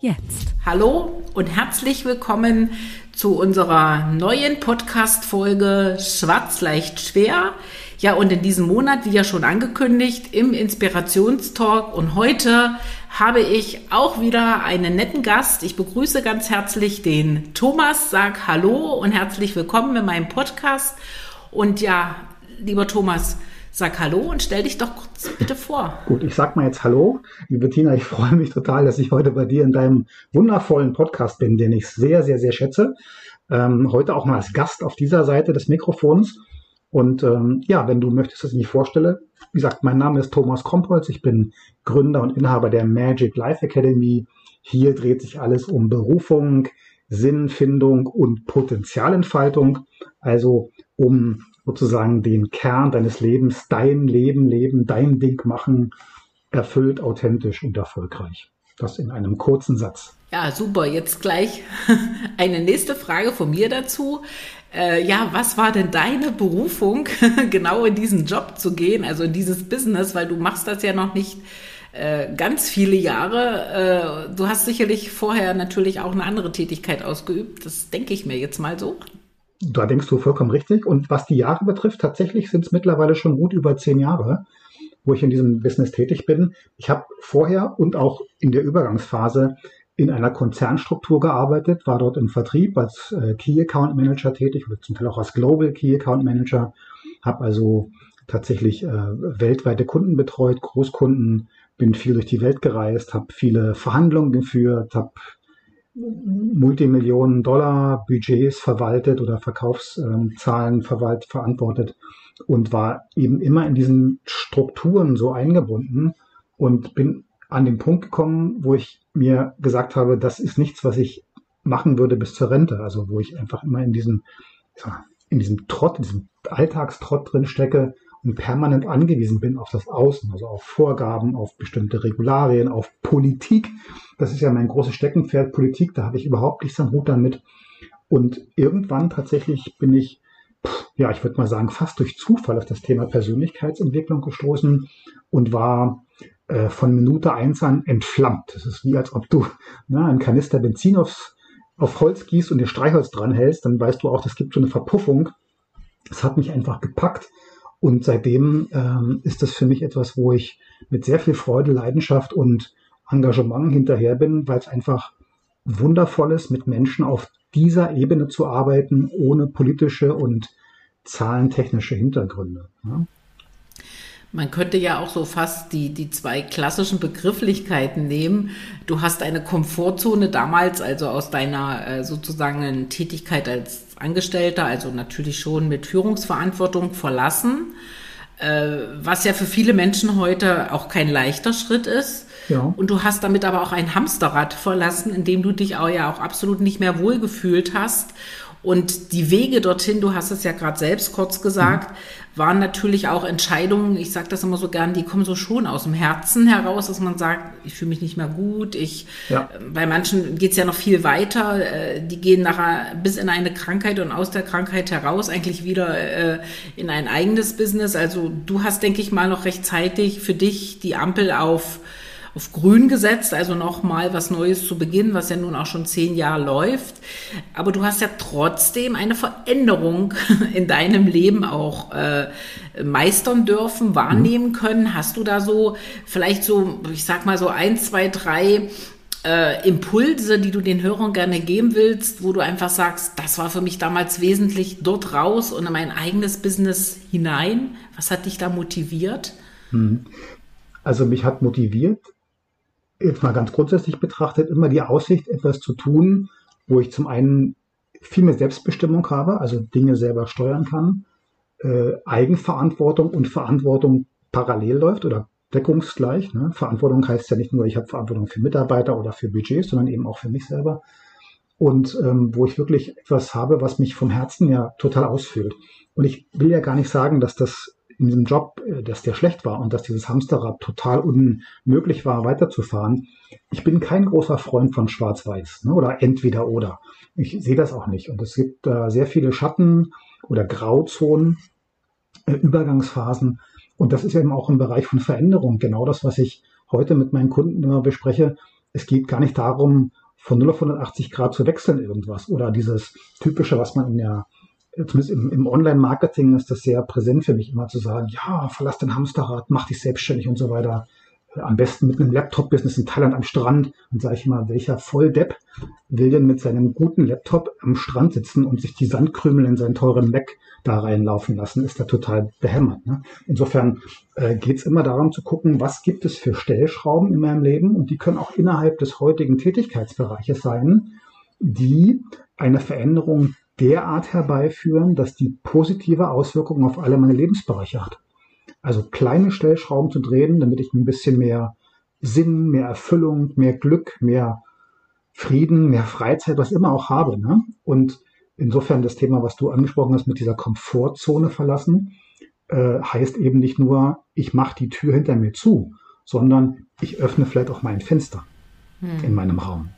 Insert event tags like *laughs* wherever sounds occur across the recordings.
jetzt. Hallo und herzlich willkommen zu unserer neuen Podcast-Folge Schwarz leicht schwer. Ja, und in diesem Monat, wie ja schon angekündigt, im Inspirationstalk. Und heute habe ich auch wieder einen netten Gast. Ich begrüße ganz herzlich den Thomas. Sag Hallo und herzlich willkommen in meinem Podcast. Und ja, lieber Thomas, Sag Hallo und stell dich doch kurz bitte vor. Gut, ich sag mal jetzt Hallo. Liebe Tina, ich freue mich total, dass ich heute bei dir in deinem wundervollen Podcast bin, den ich sehr, sehr, sehr schätze. Ähm, heute auch mal als Gast auf dieser Seite des Mikrofons. Und ähm, ja, wenn du möchtest, dass ich mich vorstelle, wie gesagt, mein Name ist Thomas Kompolz. Ich bin Gründer und Inhaber der Magic Life Academy. Hier dreht sich alles um Berufung, Sinnfindung und Potenzialentfaltung. Also um sozusagen den Kern deines Lebens, dein Leben leben, dein Ding machen, erfüllt, authentisch und erfolgreich. Das in einem kurzen Satz. Ja, super. Jetzt gleich *laughs* eine nächste Frage von mir dazu. Äh, ja, was war denn deine Berufung, *laughs* genau in diesen Job zu gehen, also in dieses Business, weil du machst das ja noch nicht äh, ganz viele Jahre. Äh, du hast sicherlich vorher natürlich auch eine andere Tätigkeit ausgeübt. Das denke ich mir jetzt mal so. Da denkst du vollkommen richtig. Und was die Jahre betrifft, tatsächlich sind es mittlerweile schon gut über zehn Jahre, wo ich in diesem Business tätig bin. Ich habe vorher und auch in der Übergangsphase in einer Konzernstruktur gearbeitet, war dort im Vertrieb als äh, Key Account Manager tätig oder zum Teil auch als Global Key Account Manager, habe also tatsächlich äh, weltweite Kunden betreut, Großkunden, bin viel durch die Welt gereist, habe viele Verhandlungen geführt, habe Multimillionen Dollar Budgets verwaltet oder Verkaufszahlen verwaltet, verantwortet und war eben immer in diesen Strukturen so eingebunden und bin an den Punkt gekommen, wo ich mir gesagt habe, das ist nichts, was ich machen würde bis zur Rente. Also wo ich einfach immer in diesem, in diesem Trott, in diesem Alltagstrott drin stecke und permanent angewiesen bin auf das Außen, also auf Vorgaben, auf bestimmte Regularien, auf Politik. Das ist ja mein großes Steckenpferd, Politik, da habe ich überhaupt nichts am Hut damit. Und irgendwann tatsächlich bin ich, ja, ich würde mal sagen, fast durch Zufall auf das Thema Persönlichkeitsentwicklung gestoßen und war äh, von Minute eins an entflammt. Das ist wie als ob du na, einen Kanister Benzin aufs, auf Holz gießt und dir Streichholz dranhältst, dann weißt du auch, das gibt so eine Verpuffung. Es hat mich einfach gepackt und seitdem ähm, ist das für mich etwas, wo ich mit sehr viel Freude, Leidenschaft und Engagement hinterher bin, weil es einfach wundervoll ist, mit Menschen auf dieser Ebene zu arbeiten, ohne politische und zahlentechnische Hintergründe. Ja. Man könnte ja auch so fast die, die zwei klassischen Begrifflichkeiten nehmen. Du hast eine Komfortzone damals, also aus deiner äh, sozusagen Tätigkeit als Angestellter, also natürlich schon mit Führungsverantwortung verlassen, äh, was ja für viele Menschen heute auch kein leichter Schritt ist. Ja. Und du hast damit aber auch ein Hamsterrad verlassen, in dem du dich auch ja auch absolut nicht mehr wohlgefühlt hast und die Wege dorthin, du hast es ja gerade selbst kurz gesagt, mhm. waren natürlich auch Entscheidungen, ich sage das immer so gern, die kommen so schon aus dem Herzen heraus, dass man sagt, ich fühle mich nicht mehr gut. Ich, ja. Bei manchen geht es ja noch viel weiter. Äh, die gehen nachher bis in eine Krankheit und aus der Krankheit heraus eigentlich wieder äh, in ein eigenes Business. Also du hast, denke ich mal, noch rechtzeitig für dich die Ampel auf auf grün gesetzt, also nochmal was Neues zu beginnen, was ja nun auch schon zehn Jahre läuft. Aber du hast ja trotzdem eine Veränderung *laughs* in deinem Leben auch äh, meistern dürfen, wahrnehmen können. Hast du da so vielleicht so, ich sag mal so ein, zwei, drei äh, Impulse, die du den Hörern gerne geben willst, wo du einfach sagst, das war für mich damals wesentlich dort raus und in mein eigenes Business hinein? Was hat dich da motiviert? Mhm. Also mich hat motiviert, jetzt mal ganz grundsätzlich betrachtet, immer die Aussicht, etwas zu tun, wo ich zum einen viel mehr Selbstbestimmung habe, also Dinge selber steuern kann, äh, Eigenverantwortung und Verantwortung parallel läuft oder deckungsgleich. Ne? Verantwortung heißt ja nicht nur, ich habe Verantwortung für Mitarbeiter oder für Budgets, sondern eben auch für mich selber. und ähm, wo ich wirklich etwas habe, was mich vom Herzen ja total ausfüllt. Und ich will ja gar nicht sagen, dass das in diesem Job, äh, dass der schlecht war und dass dieses Hamsterrad total unmöglich war, weiterzufahren. Ich bin kein großer Freund von Schwarz-Weiß ne, oder entweder oder. Ich sehe das auch nicht. Und es gibt äh, sehr viele Schatten oder Grauzonen, äh, Übergangsphasen. Und das ist eben auch im Bereich von Veränderung genau das, was ich heute mit meinen Kunden immer bespreche. Es geht gar nicht darum, von 0 auf 180 Grad zu wechseln irgendwas oder dieses typische, was man in der zumindest im, im Online-Marketing ist das sehr präsent für mich, immer zu sagen, ja, verlass dein Hamsterrad, mach dich selbstständig und so weiter. Am besten mit einem Laptop-Business in Thailand am Strand. Und sage ich mal, welcher Volldepp will denn mit seinem guten Laptop am Strand sitzen und sich die Sandkrümel in seinen teuren Mac da reinlaufen lassen? Ist da total behämmert. Ne? Insofern äh, geht es immer darum zu gucken, was gibt es für Stellschrauben in meinem Leben und die können auch innerhalb des heutigen Tätigkeitsbereiches sein, die eine Veränderung derart herbeiführen, dass die positive Auswirkungen auf alle meine Lebensbereiche hat. Also kleine Stellschrauben zu drehen, damit ich ein bisschen mehr Sinn, mehr Erfüllung, mehr Glück, mehr Frieden, mehr Freizeit, was immer auch habe. Ne? Und insofern das Thema, was du angesprochen hast, mit dieser Komfortzone verlassen, äh, heißt eben nicht nur, ich mache die Tür hinter mir zu, sondern ich öffne vielleicht auch mein Fenster hm. in meinem Raum.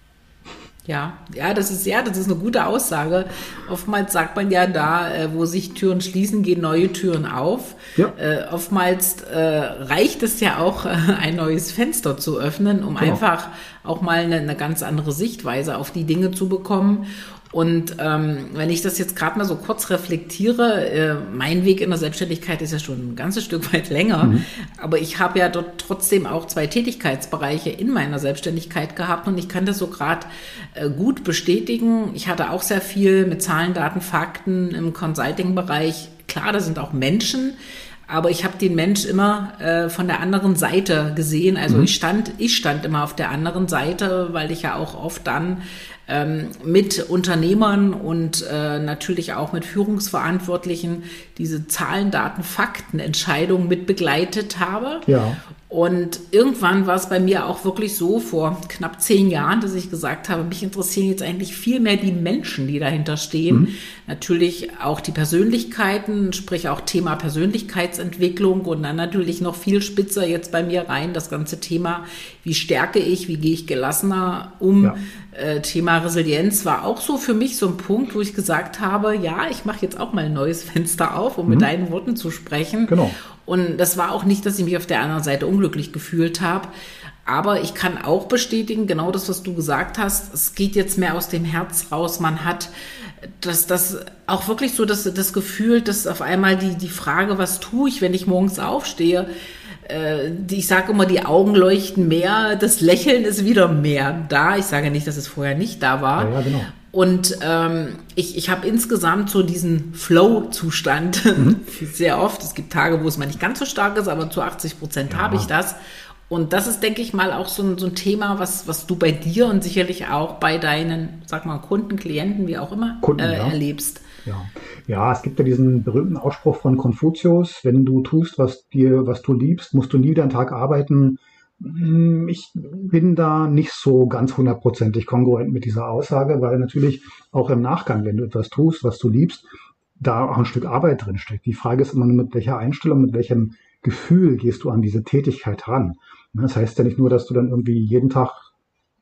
Ja, ja, das ist ja, das ist eine gute Aussage. Oftmals sagt man ja da, äh, wo sich Türen schließen, gehen neue Türen auf. Ja. Äh, oftmals äh, reicht es ja auch, *laughs* ein neues Fenster zu öffnen, um genau. einfach auch mal eine, eine ganz andere Sichtweise auf die Dinge zu bekommen. Und ähm, wenn ich das jetzt gerade mal so kurz reflektiere, äh, mein Weg in der Selbstständigkeit ist ja schon ein ganzes Stück weit länger, mhm. aber ich habe ja dort trotzdem auch zwei Tätigkeitsbereiche in meiner Selbstständigkeit gehabt und ich kann das so gerade äh, gut bestätigen. Ich hatte auch sehr viel mit Zahlen, Daten, Fakten im Consulting-Bereich. Klar, da sind auch Menschen, aber ich habe den Mensch immer äh, von der anderen Seite gesehen. Also mhm. ich stand, ich stand immer auf der anderen Seite, weil ich ja auch oft dann ähm, mit Unternehmern und äh, natürlich auch mit Führungsverantwortlichen diese Zahlen, Daten, Fakten, Entscheidungen mit begleitet habe. Ja. Und irgendwann war es bei mir auch wirklich so vor knapp zehn Jahren, dass ich gesagt habe, mich interessieren jetzt eigentlich viel mehr die Menschen, die dahinter stehen. Mhm. Natürlich auch die Persönlichkeiten, sprich auch Thema Persönlichkeitsentwicklung und dann natürlich noch viel spitzer jetzt bei mir rein das ganze Thema, wie stärke ich, wie gehe ich gelassener um. Ja. Äh, Thema Resilienz war auch so für mich so ein Punkt, wo ich gesagt habe, ja, ich mache jetzt auch mal ein neues Fenster auf, um mhm. mit deinen Worten zu sprechen. Genau. Und das war auch nicht, dass ich mich auf der anderen Seite unglücklich gefühlt habe. Aber ich kann auch bestätigen, genau das, was du gesagt hast, es geht jetzt mehr aus dem Herz raus. Man hat das, das auch wirklich so das, das Gefühl, dass auf einmal die, die Frage, was tue ich, wenn ich morgens aufstehe, äh, ich sage immer, die Augen leuchten mehr, das Lächeln ist wieder mehr da. Ich sage nicht, dass es vorher nicht da war. Ja, genau. Und ähm, ich, ich habe insgesamt so diesen Flow-Zustand *laughs* mhm. sehr oft. Es gibt Tage, wo es mal nicht ganz so stark ist, aber zu 80 Prozent ja. habe ich das. Und das ist, denke ich mal, auch so ein, so ein Thema, was, was du bei dir und sicherlich auch bei deinen, sag mal, Kunden, Klienten, wie auch immer, Kunden, äh, ja. erlebst. Ja. ja, es gibt ja diesen berühmten Ausspruch von Konfuzius, wenn du tust, was dir, was du liebst, musst du nie wieder einen Tag arbeiten, hm, ich bin da nicht so ganz hundertprozentig kongruent mit dieser Aussage, weil natürlich auch im Nachgang, wenn du etwas tust, was du liebst, da auch ein Stück Arbeit drinsteckt. Die Frage ist immer, mit welcher Einstellung, mit welchem Gefühl gehst du an diese Tätigkeit ran. Das heißt ja nicht nur, dass du dann irgendwie jeden Tag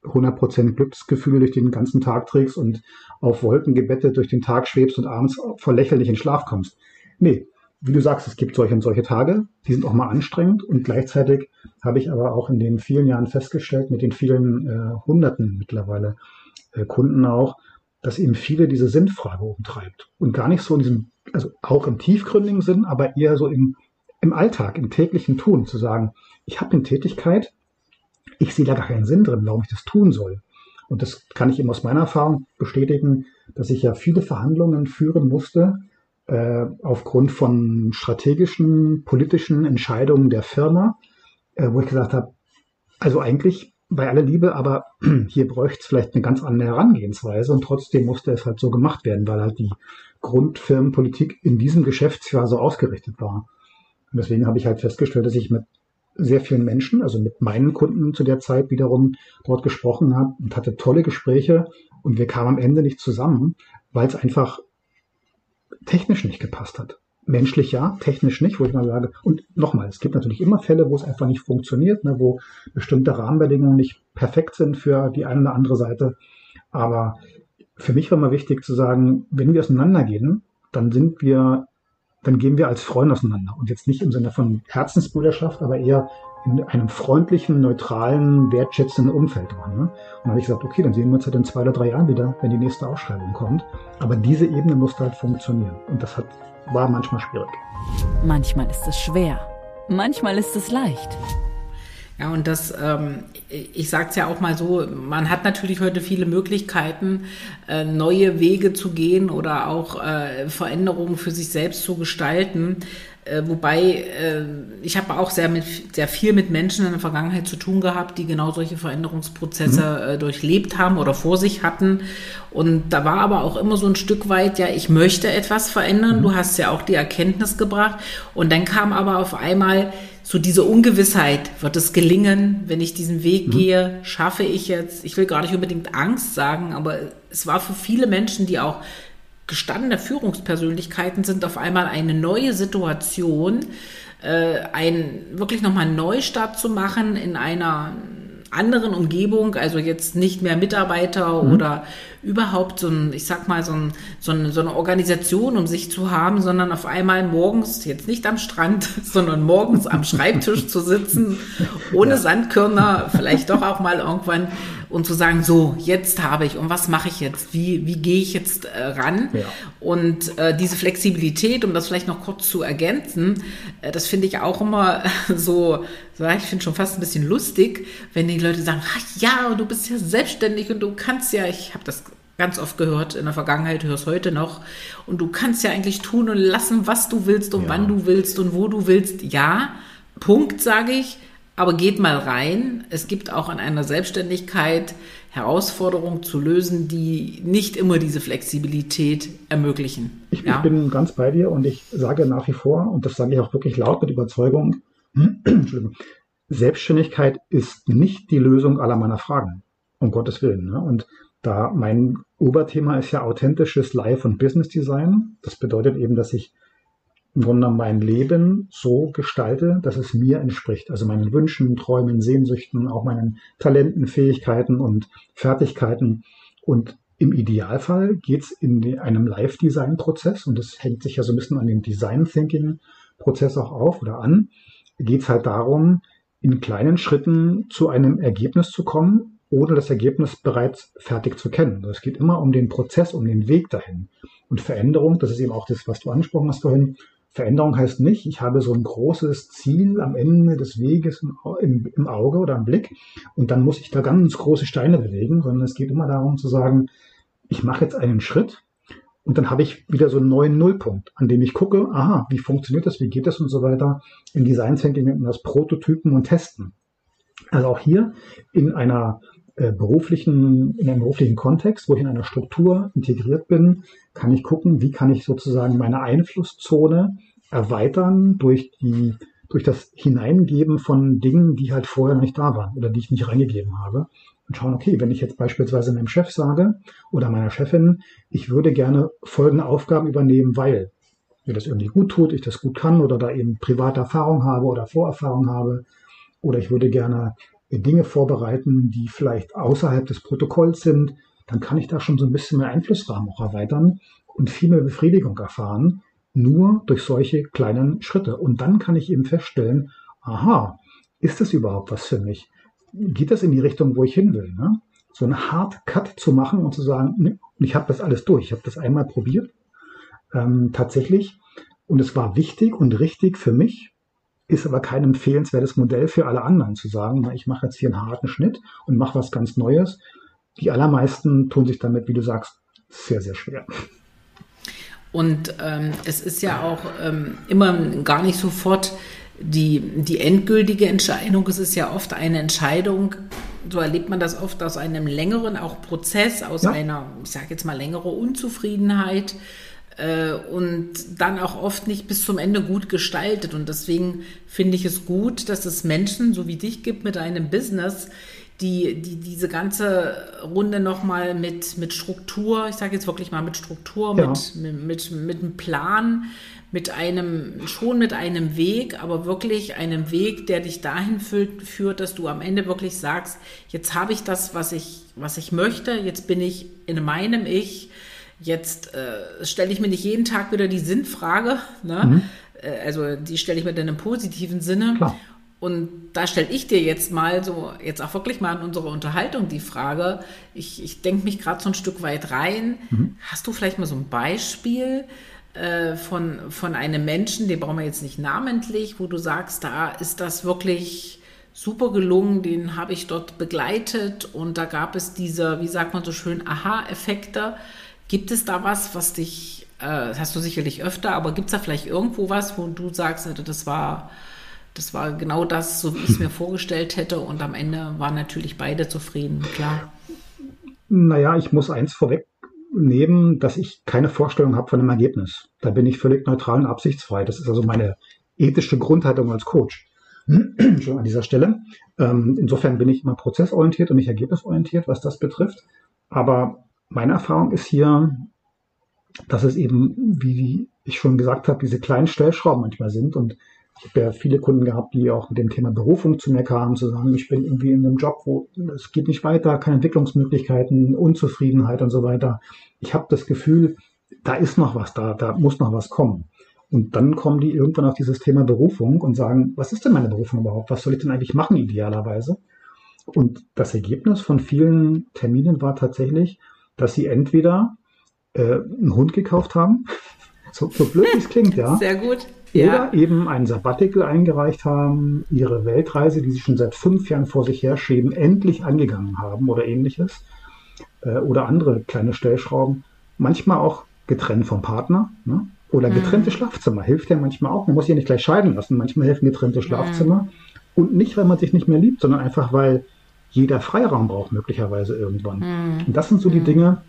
100% Glücksgefühl durch den ganzen Tag trägst und auf Wolken gebettet durch den Tag schwebst und abends vor Lächeln nicht in Schlaf kommst. Nee, wie du sagst, es gibt solche und solche Tage, die sind auch mal anstrengend und gleichzeitig habe ich aber auch in den vielen Jahren festgestellt, mit den vielen äh, Hunderten mittlerweile äh, Kunden auch, dass eben viele diese Sinnfrage umtreibt und gar nicht so in diesem, also auch im tiefgründigen Sinn, aber eher so im, im Alltag, im täglichen Tun, zu sagen, ich habe eine Tätigkeit, ich sehe da gar keinen Sinn drin, warum ich das tun soll. Und das kann ich eben aus meiner Erfahrung bestätigen, dass ich ja viele Verhandlungen führen musste, äh, aufgrund von strategischen, politischen Entscheidungen der Firma, äh, wo ich gesagt habe, also eigentlich bei aller Liebe, aber *clears throat* hier bräuchte es vielleicht eine ganz andere Herangehensweise und trotzdem musste es halt so gemacht werden, weil halt die Grundfirmenpolitik in diesem Geschäftsjahr so ausgerichtet war. Und deswegen habe ich halt festgestellt, dass ich mit sehr vielen Menschen, also mit meinen Kunden zu der Zeit wiederum dort gesprochen habe und hatte tolle Gespräche, und wir kamen am Ende nicht zusammen, weil es einfach technisch nicht gepasst hat. Menschlich ja, technisch nicht, wo ich mal sage. Und nochmal, es gibt natürlich immer Fälle, wo es einfach nicht funktioniert, ne, wo bestimmte Rahmenbedingungen nicht perfekt sind für die eine oder andere Seite. Aber für mich war mal wichtig zu sagen, wenn wir auseinandergehen, dann sind wir, dann gehen wir als Freunde auseinander. Und jetzt nicht im Sinne von Herzensbrüderschaft, aber eher in einem freundlichen, neutralen, wertschätzenden Umfeld. Ne? Und dann habe ich gesagt, okay, dann sehen wir uns halt in zwei oder drei Jahren wieder, wenn die nächste Ausschreibung kommt. Aber diese Ebene musste halt funktionieren. Und das hat, war manchmal schwierig. Manchmal ist es schwer. Manchmal ist es leicht. Ja, und das, ähm, ich sage es ja auch mal so, man hat natürlich heute viele Möglichkeiten, äh, neue Wege zu gehen oder auch äh, Veränderungen für sich selbst zu gestalten. Äh, wobei äh, ich habe auch sehr, mit, sehr viel mit Menschen in der Vergangenheit zu tun gehabt, die genau solche Veränderungsprozesse mhm. äh, durchlebt haben oder vor sich hatten. Und da war aber auch immer so ein Stück weit, ja, ich möchte etwas verändern. Mhm. Du hast ja auch die Erkenntnis gebracht. Und dann kam aber auf einmal so diese Ungewissheit, wird es gelingen, wenn ich diesen Weg mhm. gehe, schaffe ich jetzt, ich will gar nicht unbedingt Angst sagen, aber es war für viele Menschen, die auch gestandene Führungspersönlichkeiten sind auf einmal eine neue Situation, äh, ein wirklich nochmal Neustart zu machen in einer anderen Umgebung, also jetzt nicht mehr Mitarbeiter mhm. oder überhaupt so ein, ich sag mal, so, ein, so, eine, so eine Organisation um sich zu haben, sondern auf einmal morgens, jetzt nicht am Strand, *laughs* sondern morgens am Schreibtisch zu sitzen, ohne ja. Sandkörner, vielleicht doch auch mal irgendwann und zu sagen, so, jetzt habe ich und was mache ich jetzt? Wie, wie gehe ich jetzt äh, ran? Ja. Und äh, diese Flexibilität, um das vielleicht noch kurz zu ergänzen, äh, das finde ich auch immer *laughs* so, ich finde schon fast ein bisschen lustig, wenn die Leute sagen, ach ja, du bist ja selbstständig und du kannst ja, ich habe das ganz oft gehört in der Vergangenheit, hörst heute noch. Und du kannst ja eigentlich tun und lassen, was du willst und ja. wann du willst und wo du willst. Ja, Punkt, sage ich. Aber geht mal rein. Es gibt auch an einer Selbstständigkeit Herausforderungen zu lösen, die nicht immer diese Flexibilität ermöglichen. Ich, ja? ich bin ganz bei dir und ich sage nach wie vor, und das sage ich auch wirklich laut mit Überzeugung, *clears throat* Selbstständigkeit ist nicht die Lösung aller meiner Fragen. Um Gottes Willen. Ne? Und da mein Oberthema ist ja authentisches Life- und Business Design. Das bedeutet eben, dass ich im Grunde mein Leben so gestalte, dass es mir entspricht. Also meinen Wünschen, Träumen, Sehnsüchten, auch meinen Talenten, Fähigkeiten und Fertigkeiten. Und im Idealfall geht es in einem Live-Design-Prozess, und das hängt sich ja so ein bisschen an dem Design-Thinking-Prozess auch auf oder an, geht es halt darum, in kleinen Schritten zu einem Ergebnis zu kommen, ohne das Ergebnis bereits fertig zu kennen. Also es geht immer um den Prozess, um den Weg dahin. Und Veränderung, das ist eben auch das, was du angesprochen hast vorhin, Veränderung heißt nicht, ich habe so ein großes Ziel am Ende des Weges im, Auge oder im Blick und dann muss ich da ganz große Steine bewegen, sondern es geht immer darum zu sagen, ich mache jetzt einen Schritt und dann habe ich wieder so einen neuen Nullpunkt, an dem ich gucke, aha, wie funktioniert das, wie geht das und so weiter. In Design Thinking nennt das Prototypen und Testen. Also auch hier in einer äh, beruflichen, in einem beruflichen Kontext, wo ich in einer Struktur integriert bin, kann ich gucken, wie kann ich sozusagen meine Einflusszone erweitern durch die, durch das Hineingeben von Dingen, die halt vorher noch nicht da waren oder die ich nicht reingegeben habe. Und schauen, okay, wenn ich jetzt beispielsweise meinem Chef sage oder meiner Chefin, ich würde gerne folgende Aufgaben übernehmen, weil mir das irgendwie gut tut, ich das gut kann oder da eben private Erfahrung habe oder Vorerfahrung habe, oder ich würde gerne Dinge vorbereiten, die vielleicht außerhalb des Protokolls sind, dann kann ich da schon so ein bisschen mehr Einflussrahmen auch erweitern und viel mehr Befriedigung erfahren, nur durch solche kleinen Schritte. Und dann kann ich eben feststellen, aha, ist das überhaupt was für mich? Geht das in die Richtung, wo ich hin will? Ne? So einen Hard Cut zu machen und zu sagen, ne, ich habe das alles durch, ich habe das einmal probiert, ähm, tatsächlich. Und es war wichtig und richtig für mich, ist aber kein empfehlenswertes Modell für alle anderen zu sagen, na, ich mache jetzt hier einen harten Schnitt und mache was ganz Neues. Die allermeisten tun sich damit, wie du sagst, sehr, sehr schwer. Und ähm, es ist ja auch ähm, immer gar nicht sofort die, die endgültige Entscheidung. Es ist ja oft eine Entscheidung, so erlebt man das oft aus einem längeren auch Prozess, aus ja. einer, ich sage jetzt mal, längere Unzufriedenheit und dann auch oft nicht bis zum Ende gut gestaltet. Und deswegen finde ich es gut, dass es Menschen so wie dich gibt mit einem Business, die, die diese ganze Runde nochmal mit, mit Struktur, ich sage jetzt wirklich mal mit Struktur, ja. mit, mit, mit, mit einem Plan, mit einem, schon mit einem Weg, aber wirklich einem Weg, der dich dahin führt, führt dass du am Ende wirklich sagst, jetzt habe ich das, was ich, was ich möchte, jetzt bin ich in meinem Ich, jetzt äh, stelle ich mir nicht jeden Tag wieder die Sinnfrage, ne? Mhm. Äh, also die stelle ich mir dann im positiven Sinne. Klar. Und da stelle ich dir jetzt mal so, jetzt auch wirklich mal in unsere Unterhaltung die Frage, ich, ich denke mich gerade so ein Stück weit rein. Mhm. Hast du vielleicht mal so ein Beispiel, äh, von, von einem Menschen, den brauchen wir jetzt nicht namentlich, wo du sagst, da ist das wirklich super gelungen, den habe ich dort begleitet und da gab es diese, wie sagt man so schön, Aha-Effekte. Gibt es da was, was dich, äh, das hast du sicherlich öfter, aber gibt es da vielleicht irgendwo was, wo du sagst, also das war, das war genau das, so wie ich es mir *laughs* vorgestellt hätte und am Ende waren natürlich beide zufrieden, klar. Naja, ich muss eins vorweg nehmen, dass ich keine Vorstellung habe von dem Ergebnis. Da bin ich völlig neutral und absichtsfrei. Das ist also meine ethische Grundhaltung als Coach. *clears throat* Schon an dieser Stelle. Ähm, insofern bin ich immer prozessorientiert und nicht ergebnisorientiert, was das betrifft. Aber meine Erfahrung ist hier, dass es eben, wie ich schon gesagt habe, diese kleinen Stellschrauben manchmal sind und ich habe ja viele Kunden gehabt, die auch mit dem Thema Berufung zu mir kamen, zu sagen, ich bin irgendwie in einem Job, wo es geht nicht weiter, keine Entwicklungsmöglichkeiten, Unzufriedenheit und so weiter. Ich habe das Gefühl, da ist noch was da, da muss noch was kommen. Und dann kommen die irgendwann auf dieses Thema Berufung und sagen, was ist denn meine Berufung überhaupt? Was soll ich denn eigentlich machen idealerweise? Und das Ergebnis von vielen Terminen war tatsächlich, dass sie entweder äh, einen Hund gekauft haben, *laughs* so, so blöd wie es klingt, ja. Sehr gut. Oder eben ein Sabbatical eingereicht haben, ihre Weltreise, die sie schon seit fünf Jahren vor sich herschieben, endlich angegangen haben oder ähnliches. Äh, oder andere kleine Stellschrauben. Manchmal auch getrennt vom Partner. Ne? Oder mhm. getrennte mhm. Schlafzimmer. Hilft ja manchmal auch. Man muss sich ja nicht gleich scheiden lassen. Manchmal helfen getrennte Schlafzimmer. Mhm. Und nicht, weil man sich nicht mehr liebt, sondern einfach, weil jeder Freiraum braucht, möglicherweise irgendwann. Mhm. Und das sind so die mhm. Dinge,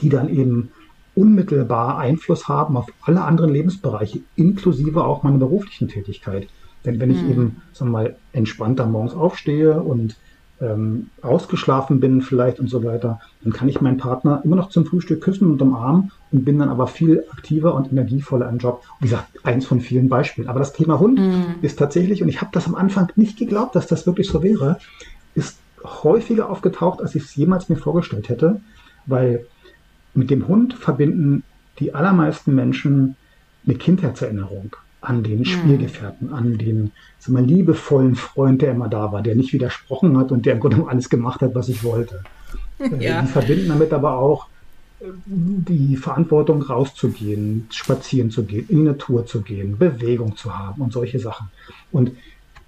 die dann eben unmittelbar Einfluss haben auf alle anderen Lebensbereiche, inklusive auch meiner beruflichen Tätigkeit. Denn wenn ich mhm. eben, sagen wir mal, entspannter morgens aufstehe und ähm, ausgeschlafen bin vielleicht und so weiter, dann kann ich meinen Partner immer noch zum Frühstück küssen und umarmen und bin dann aber viel aktiver und energievoller im Job. Wie gesagt, eins von vielen Beispielen. Aber das Thema Hund mhm. ist tatsächlich, und ich habe das am Anfang nicht geglaubt, dass das wirklich so wäre, ist häufiger aufgetaucht, als ich es jemals mir vorgestellt hätte, weil mit dem Hund verbinden die allermeisten Menschen eine Kindheitserinnerung an den hm. Spielgefährten, an den sagen wir, liebevollen Freund, der immer da war, der nicht widersprochen hat und der im Grunde alles gemacht hat, was ich wollte. *laughs* Äh, ja. Die verbinden damit aber auch äh, die Verantwortung rauszugehen, spazieren zu gehen, in die Natur zu gehen, Bewegung zu haben und solche Sachen. Und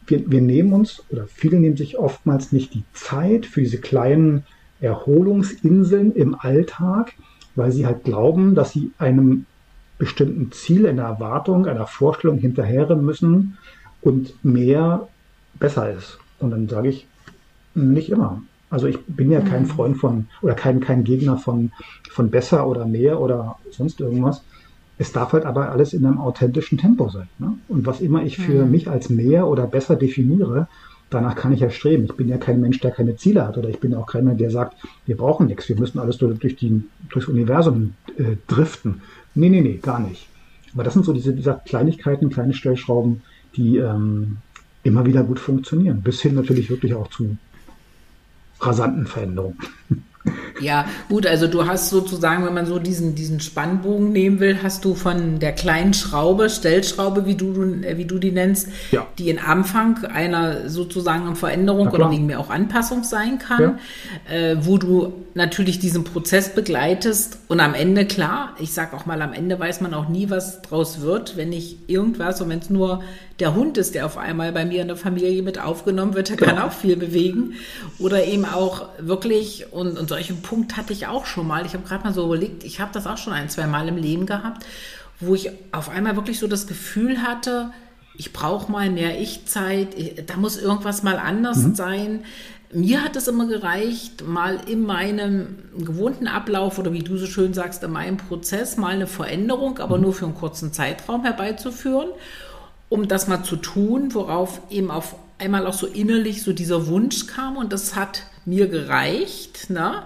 wir, wir nehmen uns, oder viele nehmen sich oftmals nicht die Zeit für diese kleinen Erholungsinseln im Alltag, weil sie halt glauben, dass sie einem bestimmten Ziel, einer Erwartung, einer Vorstellung hinterherren müssen und mehr besser ist. Und dann sage ich, nicht immer. Also ich bin ja kein mhm. Freund von oder kein, kein Gegner von, von besser oder mehr oder sonst irgendwas. Es darf halt aber alles in einem authentischen Tempo sein. Ne? Und was immer ich für mhm. mich als mehr oder besser definiere, danach kann ich ja streben. Ich bin ja kein Mensch, der keine Ziele hat oder ich bin ja auch keiner, der sagt, wir brauchen nichts, wir müssen alles durch die, durchs Universum äh, driften. Nee, nee, nee, gar nicht. Aber das sind so diese, diese Kleinigkeiten, kleine Stellschrauben, die ähm, immer wieder gut funktionieren. Bis hin natürlich wirklich auch zu rasanten Veränderungen. Ja, gut, also du hast sozusagen, wenn man so diesen, diesen Spannbogen nehmen will, hast du von der kleinen Schraube, Stellschraube, wie du, äh, wie du die nennst, ja. die in Anfang einer sozusagen Veränderung oder wegen mir auch Anpassung sein kann, ja. äh, wo du natürlich diesen Prozess begleitest und am Ende, klar, ich sag auch mal, am Ende weiß man auch nie, was draus wird, wenn ich irgendwas, und wenn es nur der Hund ist, der auf einmal bei mir in der Familie mit aufgenommen wird, der genau. kann auch viel bewegen. Oder eben auch wirklich, und, und solchen Punkt hatte ich auch schon mal. Ich habe gerade mal so überlegt, ich habe das auch schon ein, zwei Mal im Leben gehabt, wo ich auf einmal wirklich so das Gefühl hatte, ich brauche mal mehr Ich-Zeit, da muss irgendwas mal anders mhm. sein. Mir hat es immer gereicht, mal in meinem gewohnten Ablauf oder wie du so schön sagst, in meinem Prozess mal eine Veränderung, aber mhm. nur für einen kurzen Zeitraum herbeizuführen um das mal zu tun, worauf eben auf einmal auch so innerlich so dieser Wunsch kam und das hat mir gereicht. Ne?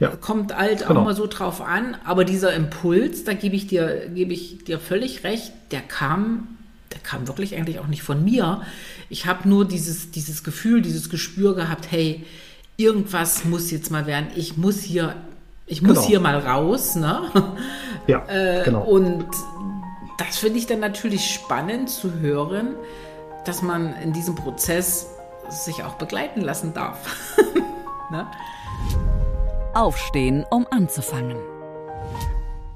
Ja. Kommt halt genau. auch mal so drauf an, aber dieser Impuls, da gebe ich dir, gebe ich dir völlig recht, der kam, der kam wirklich eigentlich auch nicht von mir. Ich habe nur dieses, dieses Gefühl, dieses Gespür gehabt, hey, irgendwas muss jetzt mal werden. Ich muss hier, ich muss genau. hier mal raus, ne? Ja, *laughs* äh, genau. Und das finde ich dann natürlich spannend zu hören, dass man in diesem Prozess sich auch begleiten lassen darf. *laughs* ne? Aufstehen, um anzufangen.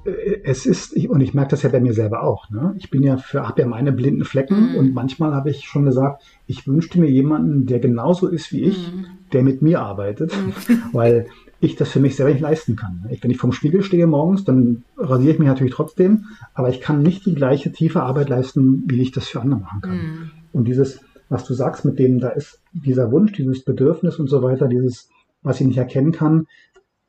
Äh, es ist, und ich merke das ja bei mir selber auch, ne? ich bin ja für, habe ja meine blinden Flecken mhm. und manchmal habe ich schon gesagt, ich wünschte mir jemanden, der genauso ist wie ich, mhm. der mit mir arbeitet, mhm. *laughs* weil ich das für mich selber nicht leisten kann. Ich, wenn ich vom Spiegel stehe morgens, dann rasiere ich mich natürlich trotzdem, aber ich kann nicht die gleiche tiefe Arbeit leisten, wie ich das für andere machen kann. Mhm. Und dieses, was du sagst, mit dem, da ist dieser Wunsch, dieses Bedürfnis und so weiter, dieses, was ich nicht erkennen kann.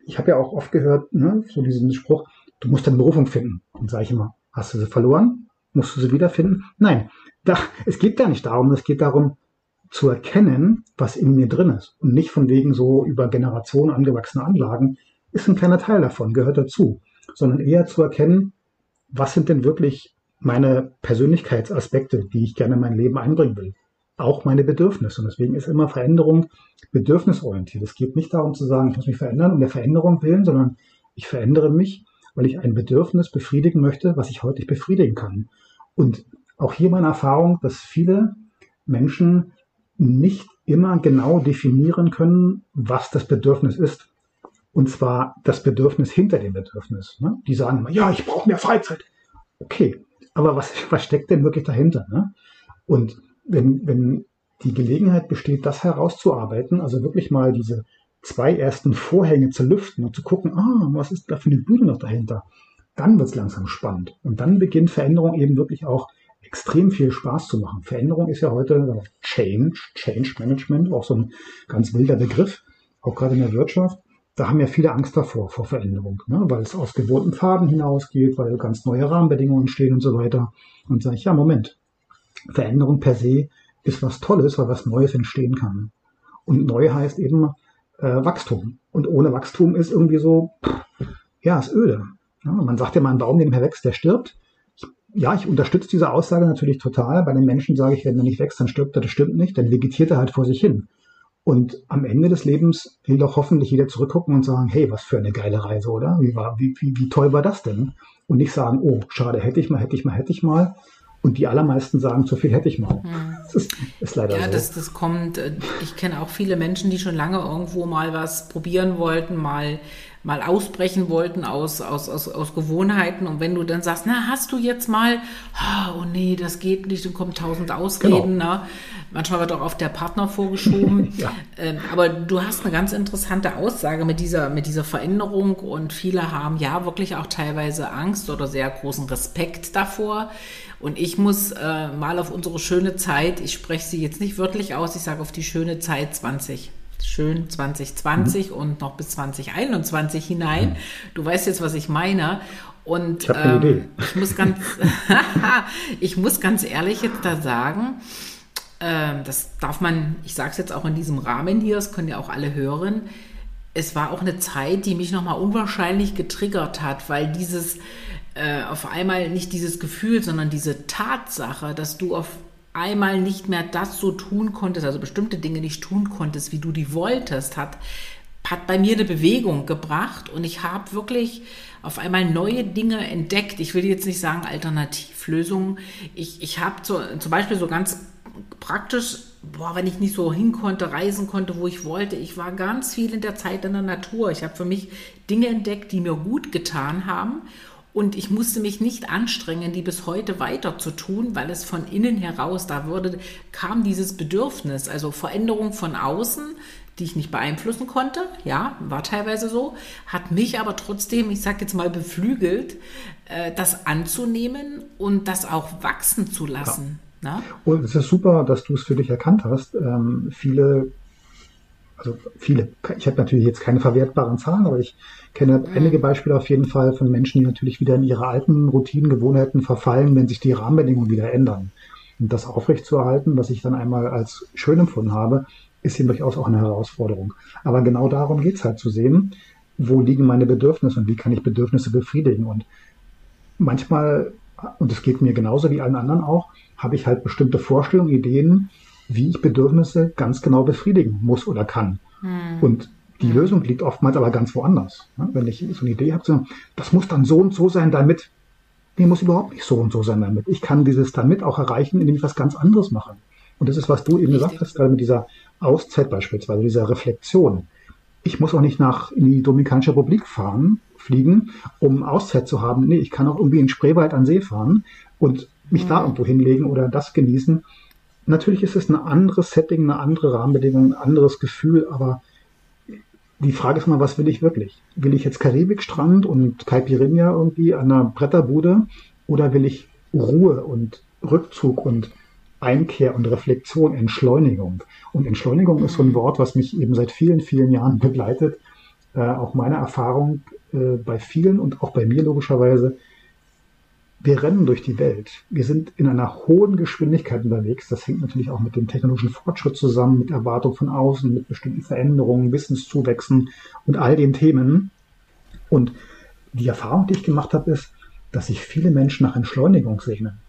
Ich habe ja auch oft gehört, ne, so diesen Spruch, du musst deine Berufung finden. Und sage ich immer, hast du sie verloren? Musst du sie wiederfinden? Nein, da, es geht gar nicht darum, es geht darum, zu erkennen, was in mir drin ist. Und nicht von wegen so über Generationen angewachsene Anlagen, ist ein kleiner Teil davon, gehört dazu. Sondern eher zu erkennen, was sind denn wirklich meine Persönlichkeitsaspekte, die ich gerne in mein Leben einbringen will. Auch meine Bedürfnisse. Und deswegen ist immer Veränderung bedürfnisorientiert. Es geht nicht darum zu sagen, ich muss mich verändern um der Veränderung willen, sondern ich verändere mich, weil ich ein Bedürfnis befriedigen möchte, was ich heute nicht befriedigen kann. Und auch hier meine Erfahrung, dass viele Menschen nicht immer genau definieren können, was das Bedürfnis ist. Und zwar das Bedürfnis hinter dem Bedürfnis. Ne? Die sagen immer, ja, ich brauche mehr Freizeit. Okay, aber was, was steckt denn wirklich dahinter? Ne? Und wenn, wenn die Gelegenheit besteht, das herauszuarbeiten, also wirklich mal diese zwei ersten Vorhänge zu lüften und zu gucken, ah, was ist da für eine Bühne noch dahinter, dann wird es langsam spannend. Und dann beginnt Veränderung eben wirklich auch extrem viel Spaß zu machen. Veränderung ist ja heute Change, Change Management, auch so ein ganz wilder Begriff, auch gerade in der Wirtschaft. Da haben ja viele Angst davor, vor Veränderung, ne? weil es aus gewohnten Farben hinausgeht, weil ganz neue Rahmenbedingungen entstehen und so weiter. Und sage ich, ja, Moment, Veränderung per se ist was Tolles, weil was Neues entstehen kann. Und neu heißt eben äh, Wachstum. Und ohne Wachstum ist irgendwie so, pff, ja, ist öde. Ja, man sagt ja mal, ein Baum, der wächst, der stirbt ja, ich unterstütze diese Aussage natürlich total. Bei den Menschen sage ich, wenn er nicht wächst, dann stirbt er. Das stimmt nicht, dann vegetiert er halt vor sich hin. Und am Ende des Lebens will doch hoffentlich jeder zurückgucken und sagen, hey, was für eine geile Reise, oder? Wie, war, wie, wie, wie toll war das denn? Und nicht sagen, oh, schade, hätte ich mal, hätte ich mal, hätte ich mal. Und die allermeisten sagen, zu viel hätte ich mal. Hm. Das ist, ist leider ja, so. Ja, das, das kommt, äh, ich kenne auch viele Menschen, die schon lange irgendwo mal was probieren wollten, mal mal ausbrechen wollten aus, aus, aus, aus Gewohnheiten. Und wenn du dann sagst, na, hast du jetzt mal, oh nee, das geht nicht, dann kommen tausend Ausreden. Genau. Ne? Manchmal wird auch auf der Partner vorgeschoben. *laughs* ja. ähm, aber du hast eine ganz interessante Aussage mit dieser, mit dieser Veränderung und viele haben ja wirklich auch teilweise Angst oder sehr großen Respekt davor. Und ich muss äh, mal auf unsere schöne Zeit, ich spreche sie jetzt nicht wörtlich aus, ich sage auf die schöne Zeit 20 schön 2020 mhm. und noch bis 2021 hinein. Mhm. Du weißt jetzt, was ich meine. Und ich, ähm, ich muss ganz, *laughs* ich muss ganz ehrlich jetzt da sagen, äh, das darf man, ich sage es jetzt auch in diesem Rahmen hier, das können ja auch alle hören. Es war auch eine Zeit, die mich nochmal unwahrscheinlich getriggert hat, weil dieses äh, auf einmal nicht dieses Gefühl, sondern diese Tatsache, dass du auf einmal nicht mehr das so tun konntest, also bestimmte Dinge nicht tun konntest, wie du die wolltest, hat, hat bei mir eine Bewegung gebracht und ich habe wirklich auf einmal neue Dinge entdeckt. Ich will jetzt nicht sagen Alternativlösungen. Ich, ich habe so, zum Beispiel so ganz praktisch, boah, wenn ich nicht so hin konnte, reisen konnte, wo ich wollte. Ich war ganz viel in der Zeit in der Natur. Ich habe für mich Dinge entdeckt, die mir gut getan haben und ich musste mich nicht anstrengen, die bis heute weiter zu tun, weil es von innen heraus, da wurde, kam dieses Bedürfnis, also Veränderung von außen, die ich nicht beeinflussen konnte, ja, war teilweise so, hat mich aber trotzdem, ich sage jetzt mal, beflügelt, äh, das anzunehmen und das auch wachsen zu lassen. Ja. Ne? Und es ist super, dass du es für dich erkannt hast. Ähm, viele also viele, ich habe natürlich jetzt keine verwertbaren Zahlen, aber ich kenne mhm. einige Beispiele auf jeden Fall von Menschen, die natürlich wieder in ihre alten Routinen, Gewohnheiten verfallen, wenn sich die Rahmenbedingungen wieder ändern. Und das aufrechtzuerhalten, was ich dann einmal als schön empfunden habe, ist eben durchaus auch eine Herausforderung. Aber genau darum geht es halt zu sehen, wo liegen meine Bedürfnisse und wie kann ich Bedürfnisse befriedigen. Und manchmal, und es geht mir genauso wie allen anderen auch, habe ich halt bestimmte Vorstellungen, Ideen, wie ich Bedürfnisse ganz genau befriedigen muss oder kann. Hm. Und die. Lösung liegt oftmals aber ganz woanders. Wenn ich so eine Idee habe, so, das muss dann so und so sein, damit, nee, muss überhaupt nicht so und so sein damit. Ich kann dieses damit auch erreichen, indem ich was ganz anderes mache. Und das ist, was du eben Richtig. gesagt hast, gerade mit dieser Auszeit beispielsweise, dieser Reflexion. Ich muss auch nicht nach in die Dominikanische Republik fahren, fliegen, um Auszeit zu haben. Nee, ich kann auch irgendwie in Spreewald an See fahren und mich mhm. da irgendwo hinlegen oder das genießen. Natürlich ist es ein anderes Setting, eine andere Rahmenbedingung, ein anderes Gefühl, aber die Frage ist mal, was will ich wirklich? Will ich jetzt Karibikstrand und Caipirinha irgendwie an einer Bretterbude oder will ich Ruhe und Rückzug und Einkehr und Reflexion, Entschleunigung. Und Entschleunigung ist so ein Wort, was mich eben seit vielen, vielen Jahren begleitet. Äh, auch meine Erfahrung äh, bei vielen und auch bei mir logischerweise. Wir rennen durch die Welt. Wir sind in einer hohen Geschwindigkeit unterwegs. Das hängt natürlich auch mit dem technologischen Fortschritt zusammen, mit Erwartung von außen, mit bestimmten Veränderungen, Wissenszuwächsen und all den Themen. Und die Erfahrung, die ich gemacht habe, ist, dass sich viele Menschen nach Entschleunigung sehnen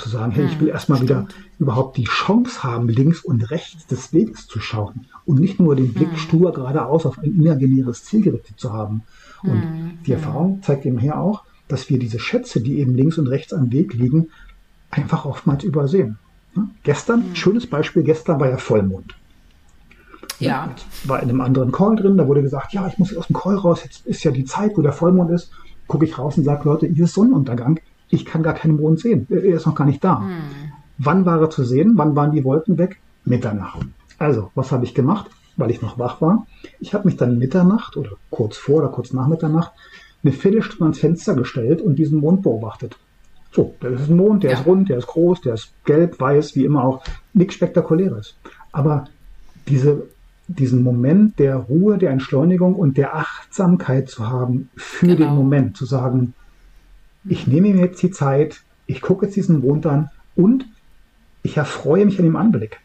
zu sagen, hey, ich will erstmal wieder überhaupt die Chance haben, links und rechts des Weges zu schauen und nicht nur den Blick stur geradeaus auf ein imaginäres Ziel gerichtet zu haben. Und hm, die Erfahrung zeigt eben hier auch, dass wir diese Schätze, die eben links und rechts am Weg liegen, einfach oftmals übersehen. Gestern, schönes Beispiel, gestern war ja Vollmond. Ja. Jetzt war in einem anderen Call drin, da wurde gesagt, ja, ich muss aus dem Call raus, jetzt ist ja die Zeit, wo der Vollmond ist. Gucke ich raus und sage, Leute, hier ist Sonnenuntergang ich kann gar keinen Mond sehen. Er ist noch gar nicht da. Hm. Wann war er zu sehen? Wann waren die Wolken weg? Mitternacht. Also, was habe ich gemacht, weil ich noch wach war? Ich habe mich dann Mitternacht oder kurz vor oder kurz nach Mitternacht eine Viertelstunde ans Fenster gestellt und diesen Mond beobachtet. So, das ist ein Mond, der ja. ist rund, der ist groß, der ist gelb, weiß, wie immer auch. Nichts Spektakuläres. Aber diese, diesen Moment der Ruhe, der Entschleunigung und der Achtsamkeit zu haben für genau. den Moment, zu sagen, ich nehme mir jetzt die Zeit, ich gucke jetzt diesen Mond an und ich erfreue mich an dem Anblick.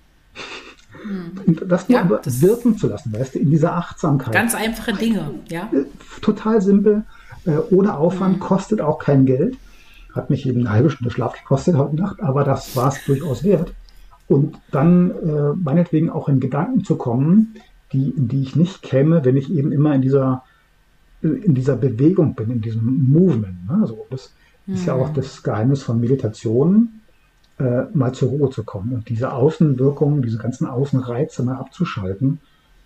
Hm. Und das nur ja, das wirken zu lassen, weißt du, in dieser Achtsamkeit. Ganz einfache Dinge, ja. Äh, total simpel, äh, ohne Aufwand, mhm. kostet auch kein Geld. Hat mich eben eine halbe Stunde Schlaf gekostet heute Nacht, aber das war es durchaus wert. Und dann äh, meinetwegen auch in Gedanken zu kommen, die, in die ich nicht käme, wenn ich eben immer in dieser in dieser Bewegung bin, in diesem Movement. Ne? Also das mhm. ist ja auch mhm. das Geheimnis von Meditation, äh, mal zur Ruhe zu kommen und diese Außenwirkungen, diese ganzen Außenreize mal abzuschalten.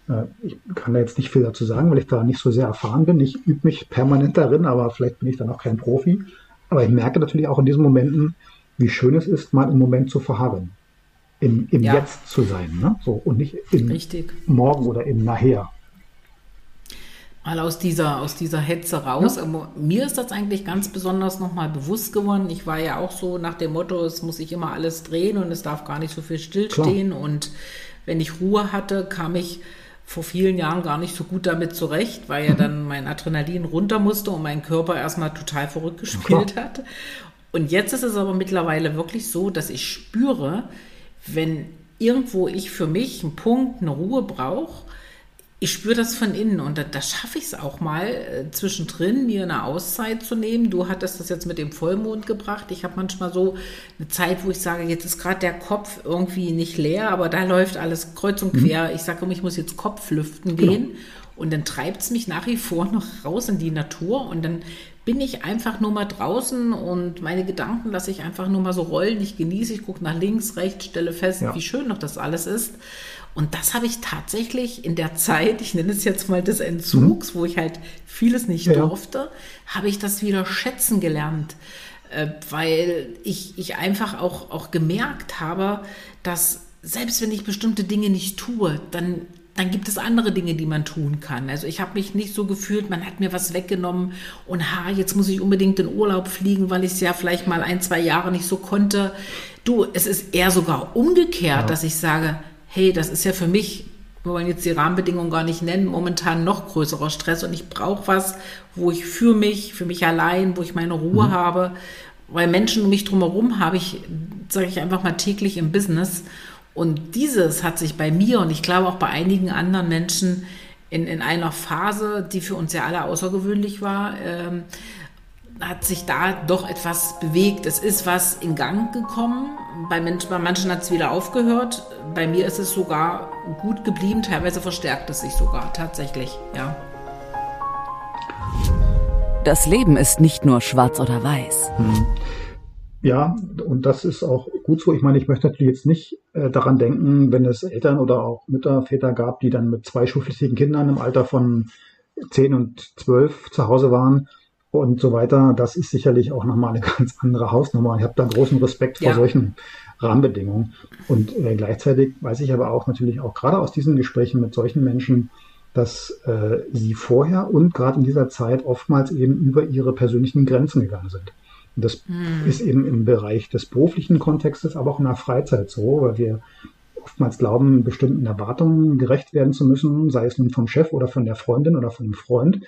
Äh, ich kann da jetzt nicht viel dazu sagen, weil ich da nicht so sehr erfahren bin. Ich übe mich permanent darin, aber vielleicht bin ich da noch kein Profi. Aber ich merke natürlich auch in diesen Momenten, wie schön es ist, mal im Moment zu verharren. Im, im ja. Jetzt zu sein. Ne? So, und nicht im Richtig. Morgen oder im Nachher mal aus dieser, aus dieser Hetze raus. Ja. Mir ist das eigentlich ganz besonders nochmal bewusst geworden. Ich war ja auch so nach dem Motto, es muss sich immer alles drehen und es darf gar nicht so viel stillstehen. Klar. Und wenn ich Ruhe hatte, kam ich vor vielen Jahren gar nicht so gut damit zurecht, weil ja dann mein Adrenalin runter musste und mein Körper erstmal total verrückt gespielt ja, *laughs* hat. Und jetzt ist es aber mittlerweile wirklich so, dass ich spüre, wenn irgendwo ich für mich einen Punkt, eine Ruhe brauche, ich spüre das von innen und da, da schaffe ich es auch mal, äh, zwischendrin mir eine Auszeit zu nehmen. Du hattest das jetzt mit dem Vollmond gebracht. Ich habe manchmal so eine Zeit, wo ich sage, jetzt ist gerade der Kopf irgendwie nicht leer, aber da läuft alles kreuz und mhm. quer. Mhm. Ich sage, ich muss jetzt Kopf lüften genau. gehen. Und dann treibt es mich nach wie vor noch raus in die Natur und dann bin ich einfach nur mal draußen und meine Gedanken lasse ich einfach nur mal so rollen. Ich genieße, ich gucke nach links, rechts, stelle fest, ja. wie schön noch das alles ist. Und das habe ich tatsächlich in der Zeit, ich nenne es jetzt mal des Entzugs, mhm. wo ich halt vieles nicht ja. durfte, habe ich das wieder schätzen gelernt, äh, weil ich, ich einfach auch, auch gemerkt habe, dass selbst wenn ich bestimmte Dinge nicht tue, dann dann gibt es andere Dinge, die man tun kann. Also ich habe mich nicht so gefühlt, man hat mir was weggenommen und ha, jetzt muss ich unbedingt in Urlaub fliegen, weil ich es ja vielleicht mal ein, zwei Jahre nicht so konnte. Du, es ist eher sogar umgekehrt, ja. dass ich sage, hey, das ist ja für mich, wir wollen jetzt die Rahmenbedingungen gar nicht nennen, momentan noch größerer Stress und ich brauche was, wo ich für mich, für mich allein, wo ich meine Ruhe mhm. habe. weil Menschen um mich drumherum habe ich, sage ich einfach mal, täglich im Business. Und dieses hat sich bei mir und ich glaube auch bei einigen anderen Menschen in, in einer Phase, die für uns ja alle außergewöhnlich war, ähm, hat sich da doch etwas bewegt. Es ist was in Gang gekommen. Bei, Mensch, bei manchen hat es wieder aufgehört. Bei mir ist es sogar gut geblieben. Teilweise verstärkt es sich sogar tatsächlich, ja. Das Leben ist nicht nur schwarz oder weiß. Hm. Ja, und das ist auch gut so. Ich meine, ich möchte natürlich jetzt nicht äh, daran denken, wenn es Eltern oder auch Mütter, Väter gab, die dann mit zwei schulpflichtigen Kindern im Alter von 10 und 12 zu Hause waren und so weiter. Das ist sicherlich auch nochmal eine *laughs* ganz andere Hausnummer. Ich habe da großen Respekt vor ja. solchen Rahmenbedingungen. Und äh, gleichzeitig weiß ich aber auch natürlich auch gerade aus diesen Gesprächen mit solchen Menschen, dass äh, sie vorher und gerade in dieser Zeit oftmals eben über ihre persönlichen Grenzen gegangen sind. Und das hm. ist eben im Bereich des beruflichen Kontextes, aber auch in der Freizeit so, weil wir oftmals glauben, bestimmten Erwartungen gerecht werden zu müssen, sei es nun vom Chef oder von der Freundin oder von dem Freund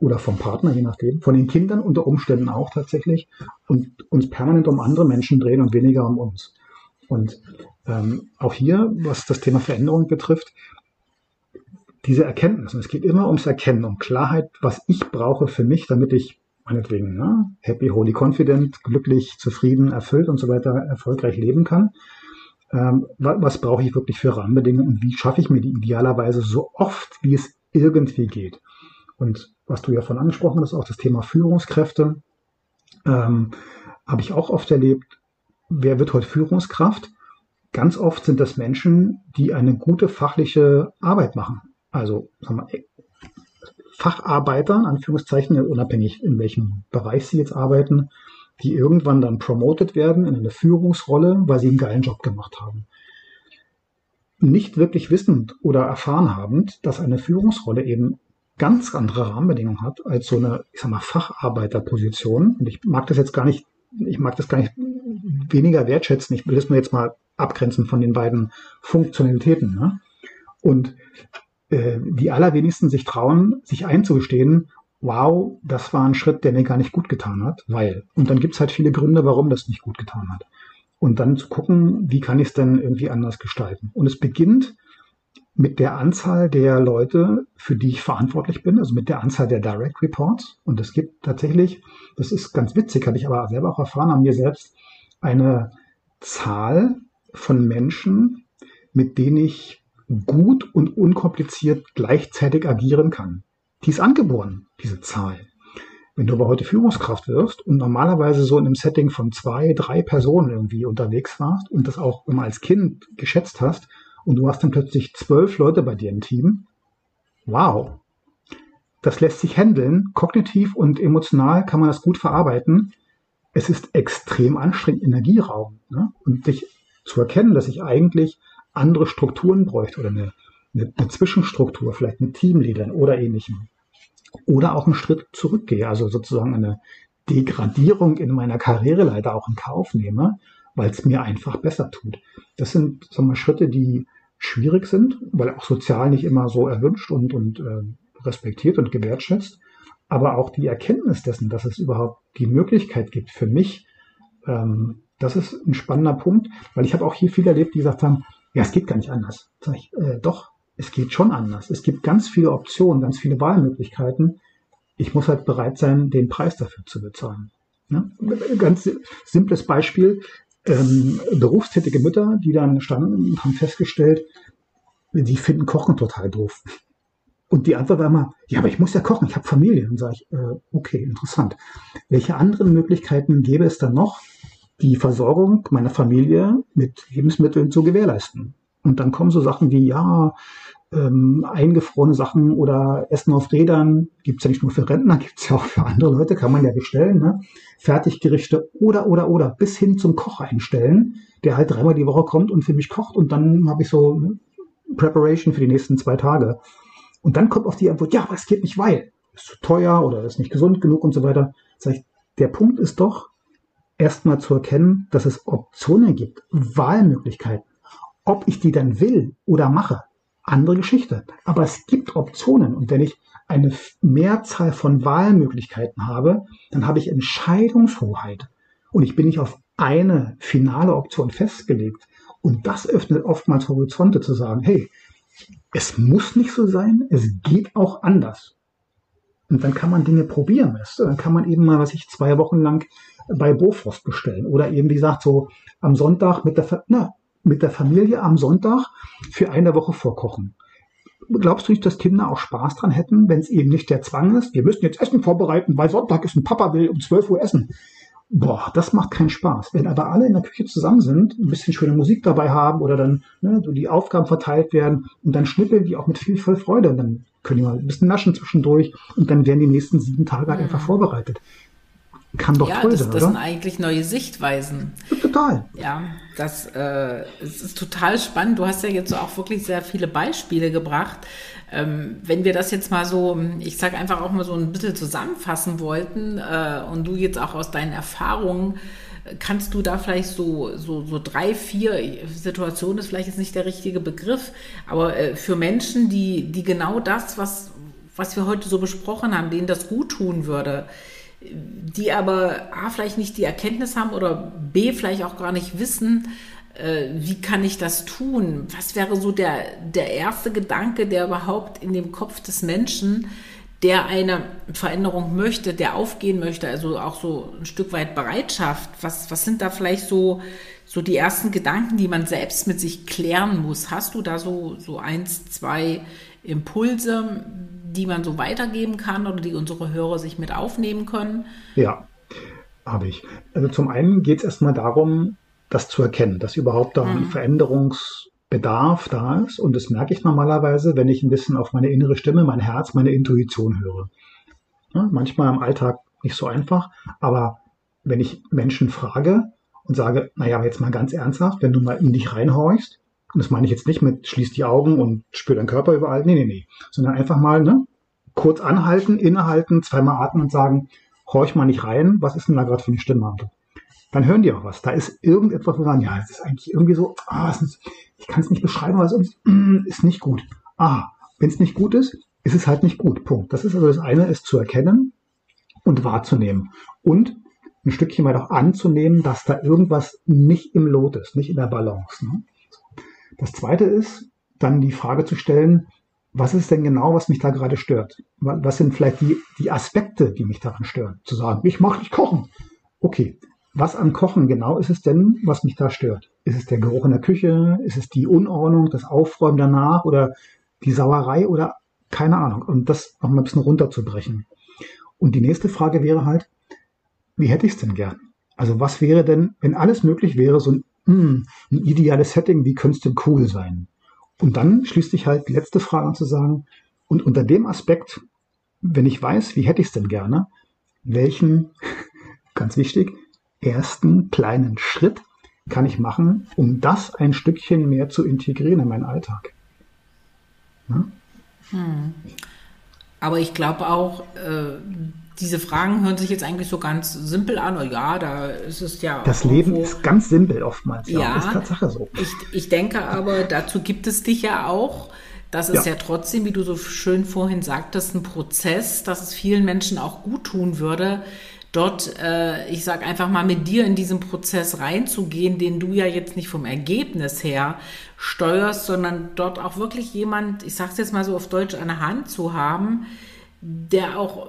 oder vom Partner, je nachdem, von den Kindern unter Umständen auch tatsächlich und uns permanent um andere Menschen drehen und weniger um uns. Und ähm, auch hier, was das Thema Veränderung betrifft, diese Erkenntnis, und es geht immer ums Erkennen, um Klarheit, was ich brauche für mich, damit ich meinetwegen ne, happy, holy, confident, glücklich, zufrieden, erfüllt und so weiter erfolgreich leben kann. Ähm, was, brauche ich wirklich für Rahmenbedingungen und wie schaffe ich mir die idealerweise so oft, wie es irgendwie geht? Und was du ja von angesprochen hast, auch das Thema Führungskräfte, ähm, habe ich auch oft erlebt, wer wird heute Führungskraft? Ganz oft sind das Menschen, die eine gute fachliche Arbeit machen. Also sagen wir, Facharbeiter, in Anführungszeichen, unabhängig in welchem Bereich sie jetzt arbeiten, die irgendwann dann promoted werden in eine Führungsrolle, weil sie einen geilen Job gemacht haben. Nicht wirklich wissend oder erfahren habend, dass eine Führungsrolle eben ganz andere Rahmenbedingungen hat als so eine, ich sag mal, Facharbeiterposition. Und ich mag das jetzt gar nicht, ich mag das gar nicht weniger wertschätzen. Ich will das nur jetzt mal abgrenzen von den beiden Funktionalitäten. Ne? Und äh, die allerwenigsten sich trauen, sich einzugestehen, wow, das war ein Schritt, der mir gar nicht gut getan hat, weil. Und dann gibt's halt viele Gründe, warum das nicht gut getan hat. Und dann zu gucken, wie kann ich es denn irgendwie anders gestalten. Und es beginnt mit der Anzahl der Leute, für die ich verantwortlich bin, also mit der Anzahl der Direct Reports. Und es gibt tatsächlich, das ist ganz witzig, habe ich aber selber auch erfahren an mir selbst, eine Zahl von Menschen, mit denen ich gut und unkompliziert gleichzeitig agieren kann. Die ist angeboren, diese Zahl. Wenn du aber heute Führungskraft wirst und normalerweise so in einem Setting von zwei, drei Personen irgendwie unterwegs warst und das auch immer als Kind geschätzt hast und du hast dann plötzlich zwölf Leute bei dir im Team, wow, das lässt sich handeln, kognitiv und emotional kann man das gut verarbeiten. Es ist extrem anstrengend, Energieraum. Ne? Und sich zu erkennen, dass ich eigentlich andere Strukturen bräuchte oder eine, eine, eine Zwischenstruktur, vielleicht mit Teamleadern oder ähnlichem. Oder auch einen Schritt zurückgehe, also sozusagen eine Degradierung in meiner Karriereleiter auch in Kauf nehme, weil es mir einfach besser tut. Das sind sagen wir, Schritte, die schwierig sind, weil auch sozial nicht immer so erwünscht und, und äh, respektiert und gewertschätzt. Aber auch die Erkenntnis dessen, dass es überhaupt die Möglichkeit gibt für mich, ähm, das ist ein spannender Punkt, weil ich habe auch hier viel erlebt, die gesagt haben, ja, es geht gar nicht anders. Sag ich, äh, doch, es geht schon anders. Es gibt ganz viele Optionen, ganz viele Wahlmöglichkeiten. Ich muss halt bereit sein, den Preis dafür zu bezahlen. Ja? Ganz simples Beispiel. Ähm, berufstätige Mütter, die dann standen und haben festgestellt, sie finden Kochen total doof. Und die Antwort war immer, ja, aber ich muss ja kochen, ich habe Familie. Und sage ich, äh, okay, interessant. Welche anderen Möglichkeiten gäbe es dann noch, die Versorgung meiner Familie mit Lebensmitteln zu gewährleisten. Und dann kommen so Sachen wie, ja, ähm, eingefrorene Sachen oder Essen auf Rädern, gibt's ja nicht nur für Rentner, *laughs* gibt's ja auch für andere Leute, kann man ja bestellen. Ne? Fertiggerichte oder, oder, oder, bis hin zum Koch einstellen, der halt dreimal die Woche kommt und für mich kocht und dann habe ich so ne, Preparation für die nächsten zwei Tage. Und dann kommt auf die Antwort, ja, aber es geht nicht, weil ist zu teuer oder ist nicht gesund genug und so weiter. Sag ich, der Punkt ist doch, erstmal zu erkennen, dass es Optionen gibt, Wahlmöglichkeiten. Ob ich die dann will oder mache, andere Geschichte. Aber es gibt Optionen. Und wenn ich eine Mehrzahl von Wahlmöglichkeiten habe, dann habe ich Entscheidungshoheit. Und ich bin nicht auf eine finale Option festgelegt. Und das öffnet oftmals Horizonte zu sagen, hey, es muss nicht so sein, es geht auch anders. Und dann kann man Dinge probieren. Dann kann man eben mal, was ich zwei Wochen lang bei Bofrost bestellen. Oder eben, wie gesagt, so am Sonntag mit der, na, mit der Familie am Sonntag für eine Woche vorkochen. Glaubst du nicht, dass Kinder auch Spaß dran hätten, wenn es eben nicht der Zwang ist? Wir müssen jetzt Essen vorbereiten, weil Sonntag ist ein Papa will um 12 Uhr essen. Boah, das macht keinen Spaß. Wenn aber alle in der Küche zusammen sind, ein bisschen schöne Musik dabei haben oder dann ne, so die Aufgaben verteilt werden und dann schnippeln die auch mit viel, viel Freude. Und dann können die mal ein bisschen naschen zwischendurch und dann werden die nächsten sieben Tage halt einfach vorbereitet kann doch ja, toll das, sein, das oder? sind eigentlich neue Sichtweisen. Total. Ja, das äh, es ist total spannend. Du hast ja jetzt auch wirklich sehr viele Beispiele gebracht. Ähm, wenn wir das jetzt mal so, ich sage einfach auch mal so ein bisschen zusammenfassen wollten äh, und du jetzt auch aus deinen Erfahrungen Kannst du da vielleicht so, so, so drei, vier Situationen, ist vielleicht jetzt nicht der richtige Begriff, aber äh, für Menschen, die, die genau das, was, was wir heute so besprochen haben, denen das gut tun würde, die aber A, vielleicht nicht die Erkenntnis haben oder B, vielleicht auch gar nicht wissen, äh, wie kann ich das tun? Was wäre so der, der erste Gedanke, der überhaupt in dem Kopf des Menschen, der eine Veränderung möchte, der aufgehen möchte, also auch so ein Stück weit Bereitschaft? Was, was sind da vielleicht so, so die ersten Gedanken, die man selbst mit sich klären muss? Hast du da so, so eins, zwei Impulse, die man so weitergeben kann oder die unsere Hörer sich mit aufnehmen können? Ja, habe ich. Also zum einen geht es erstmal darum, das zu erkennen, dass überhaupt da ein mhm. Veränderungsbedarf da ist. Und das merke ich normalerweise, wenn ich ein bisschen auf meine innere Stimme, mein Herz, meine Intuition höre. Ja, manchmal im Alltag nicht so einfach, aber wenn ich Menschen frage und sage, naja, jetzt mal ganz ernsthaft, wenn du mal in dich reinhorchst, und das meine ich jetzt nicht mit schließ die Augen und spür deinen Körper überall. Nee, nee, nee. Sondern einfach mal ne, kurz anhalten, innehalten, zweimal atmen und sagen, horch mal nicht rein, was ist denn da gerade für eine Stimme? Dann hören die auch was. Da ist irgendetwas, wo sagen, ja, es ist eigentlich irgendwie so, ah, ist, ich kann es nicht beschreiben, aber es ist, mm, ist nicht gut. Ah, wenn es nicht gut ist, ist es halt nicht gut. Punkt. Das ist also das eine, ist zu erkennen und wahrzunehmen. Und ein Stückchen weit auch anzunehmen, dass da irgendwas nicht im Lot ist, nicht in der Balance. Ne? Das zweite ist, dann die Frage zu stellen, was ist denn genau, was mich da gerade stört? Was sind vielleicht die, die Aspekte, die mich daran stören? Zu sagen, ich mache nicht kochen. Okay, was am Kochen genau ist es denn, was mich da stört? Ist es der Geruch in der Küche? Ist es die Unordnung, das Aufräumen danach oder die Sauerei oder keine Ahnung? Und das noch mal ein bisschen runterzubrechen. Und die nächste Frage wäre halt, wie hätte ich es denn gern? Also was wäre denn, wenn alles möglich wäre, so ein hm, ein ideales Setting, wie könnte es denn cool sein? Und dann schließt sich halt die letzte Frage an zu sagen, und unter dem Aspekt, wenn ich weiß, wie hätte ich es denn gerne, welchen, *laughs* ganz wichtig, ersten kleinen Schritt kann ich machen, um das ein Stückchen mehr zu integrieren in meinen Alltag? Ja? Hm. Aber ich glaube auch, äh, diese Fragen hören sich jetzt eigentlich so ganz simpel an. Oh ja, da ist es ja. Das Leben ist ganz simpel oftmals. Ja, ja ist Tatsache so. Ich, ich denke aber, dazu gibt es dich ja auch. Das ist ja. ja trotzdem, wie du so schön vorhin sagtest, ein Prozess, dass es vielen Menschen auch gut tun würde, dort, äh, ich sag einfach mal, mit dir in diesen Prozess reinzugehen, den du ja jetzt nicht vom Ergebnis her steuerst, sondern dort auch wirklich jemand, ich sag's jetzt mal so auf Deutsch, eine Hand zu haben, der auch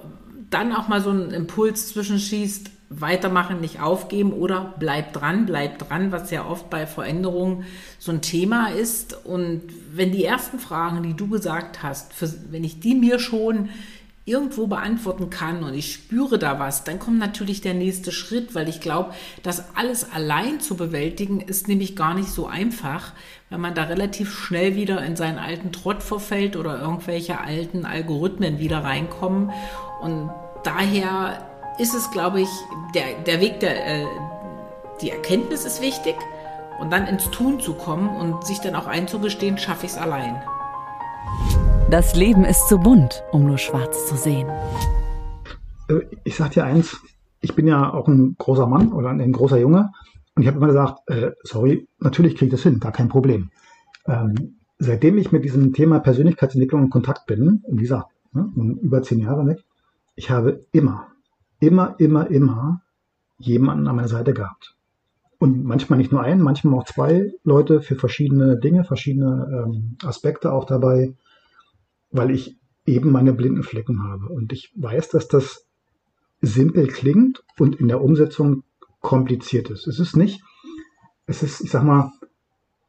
dann auch mal so einen Impuls zwischenschießt, weitermachen, nicht aufgeben oder bleib dran, bleib dran, was ja oft bei Veränderungen so ein Thema ist. Und wenn die ersten Fragen, die du gesagt hast, für, wenn ich die mir schon irgendwo beantworten kann und ich spüre da was, dann kommt natürlich der nächste Schritt, weil ich glaube, das alles allein zu bewältigen ist nämlich gar nicht so einfach, wenn man da relativ schnell wieder in seinen alten Trott verfällt oder irgendwelche alten Algorithmen wieder reinkommen. Und daher ist es, glaube ich, der, der Weg der, äh, die Erkenntnis ist wichtig und dann ins Tun zu kommen und sich dann auch einzugestehen, schaffe ich es allein. Das Leben ist zu bunt, um nur schwarz zu sehen. Äh, ich sag dir eins, ich bin ja auch ein großer Mann oder ein großer Junge und ich habe immer gesagt, äh, sorry, natürlich kriege ich das hin, gar kein Problem. Ähm, seitdem ich mit diesem Thema Persönlichkeitsentwicklung in Kontakt bin, wie gesagt, ne, über zehn Jahre weg, ich habe immer, immer, immer, immer jemanden an meiner Seite gehabt. Und manchmal nicht nur einen, manchmal auch zwei Leute für verschiedene Dinge, verschiedene ähm, Aspekte auch dabei, weil ich eben meine blinden Flecken habe. Und ich weiß, dass das simpel klingt und in der Umsetzung kompliziert ist. Es ist nicht, es ist, ich sag mal,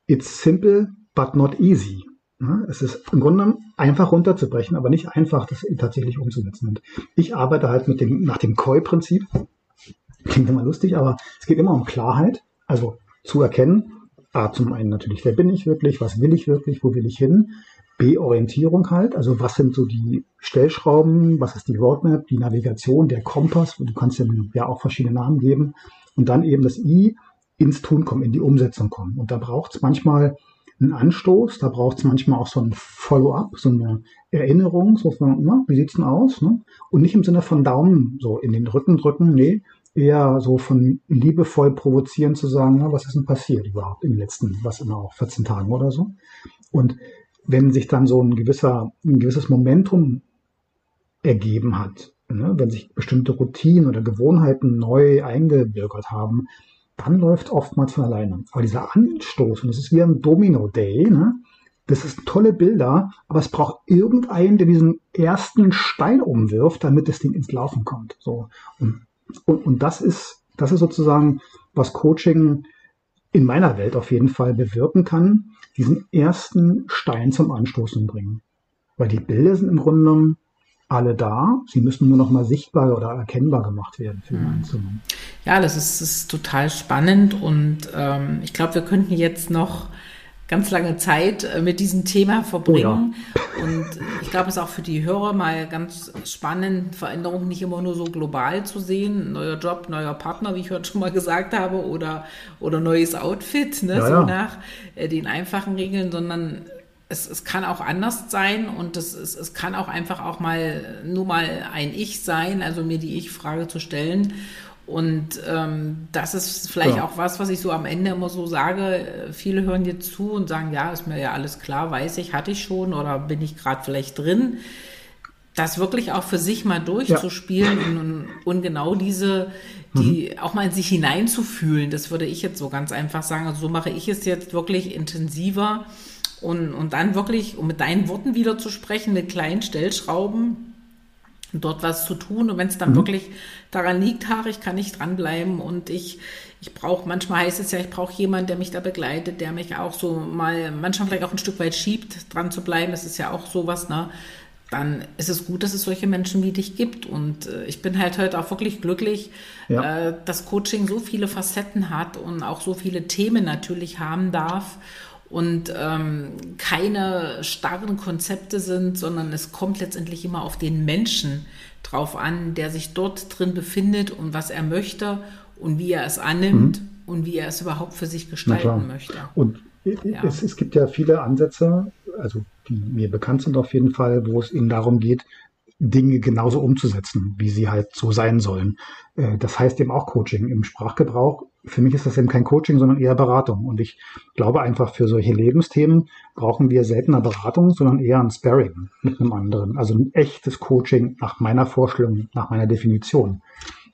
it's simple, but not easy. Es ist im Grunde einfach runterzubrechen, aber nicht einfach, das tatsächlich umzusetzen. Und ich arbeite halt mit dem, nach dem Koi-Prinzip. Klingt immer lustig, aber es geht immer um Klarheit, also zu erkennen, A, zum einen natürlich, wer bin ich wirklich, was will ich wirklich, wo will ich hin, B, Orientierung halt, also was sind so die Stellschrauben, was ist die Roadmap, die Navigation, der Kompass, du kannst ja, ja auch verschiedene Namen geben, und dann eben das I, ins Tun kommen, in die Umsetzung kommen. Und da braucht es manchmal einen Anstoß, da braucht es manchmal auch so ein Follow-up, so eine Erinnerung, so von, na, wie sieht's denn aus? Ne? Und nicht im Sinne von Daumen so in den Rücken drücken, nee, eher so von liebevoll provozieren zu sagen, na, was ist denn passiert überhaupt in den letzten, was immer auch 14 Tagen oder so. Und wenn sich dann so ein gewisser, ein gewisses Momentum ergeben hat, ne, wenn sich bestimmte Routinen oder Gewohnheiten neu eingebürgert haben, dann läuft oftmals von alleine. Aber dieser Anstoß, und das ist wie ein Domino Day, ne? das ist tolle Bilder, aber es braucht irgendeinen, der diesen ersten Stein umwirft, damit das Ding ins Laufen kommt. So. Und, und, und das ist, das ist sozusagen, was Coaching in meiner Welt auf jeden Fall bewirken kann, diesen ersten Stein zum Anstoßen bringen. Weil die Bilder sind im Grunde genommen alle da. Sie müssen nur noch mal sichtbar oder erkennbar gemacht werden für den Einzelnen. Ja, das ist, ist total spannend und ähm, ich glaube, wir könnten jetzt noch ganz lange Zeit äh, mit diesem Thema verbringen. Oh ja. Und ich glaube, es ist auch für die Hörer mal ganz spannend, Veränderungen nicht immer nur so global zu sehen. Neuer Job, neuer Partner, wie ich heute schon mal gesagt habe, oder, oder neues Outfit, ne, ja, so ja. nach äh, den einfachen Regeln, sondern es, es kann auch anders sein und es, es, es kann auch einfach auch mal nur mal ein Ich sein, also mir die Ich-Frage zu stellen. Und ähm, das ist vielleicht ja. auch was, was ich so am Ende immer so sage. Viele hören dir zu und sagen, ja, ist mir ja alles klar, weiß ich, hatte ich schon oder bin ich gerade vielleicht drin. Das wirklich auch für sich mal durchzuspielen ja. und, und, genau diese, die mhm. auch mal in sich hineinzufühlen, das würde ich jetzt so ganz einfach sagen. Also so mache ich es jetzt wirklich intensiver und, und dann wirklich, um mit deinen Worten wieder zu sprechen, mit kleinen Stellschrauben dort was zu tun. Und wenn es dann mhm. wirklich daran liegt, Haare, ich kann nicht dranbleiben und ich, ich brauche, manchmal heißt es ja, ich brauche jemanden, der mich da begleitet, der mich auch so mal, manchmal vielleicht auch ein Stück weit schiebt, dran zu bleiben. Das ist ja auch sowas, ne? Dann ist es gut, dass es solche Menschen wie dich gibt. Und äh, ich bin halt heute auch wirklich glücklich, ja. äh, dass Coaching so viele Facetten hat und auch so viele Themen natürlich haben darf und ähm, keine starren Konzepte sind, sondern es kommt letztendlich immer auf den Menschen drauf an, der sich dort drin befindet und was er möchte und wie er es annimmt mhm. und wie er es überhaupt für sich gestalten möchte. Und ja. es, es gibt ja viele Ansätze, also die mir bekannt sind auf jeden Fall, wo es eben darum geht, Dinge genauso umzusetzen, wie sie halt so sein sollen. Äh, das heißt eben auch Coaching im Sprachgebrauch. Für mich ist das eben kein Coaching, sondern eher Beratung. Und ich glaube einfach, für solche Lebensthemen brauchen wir seltener Beratung, sondern eher ein Sparring mit einem anderen. Also ein echtes Coaching nach meiner Vorstellung, nach meiner Definition.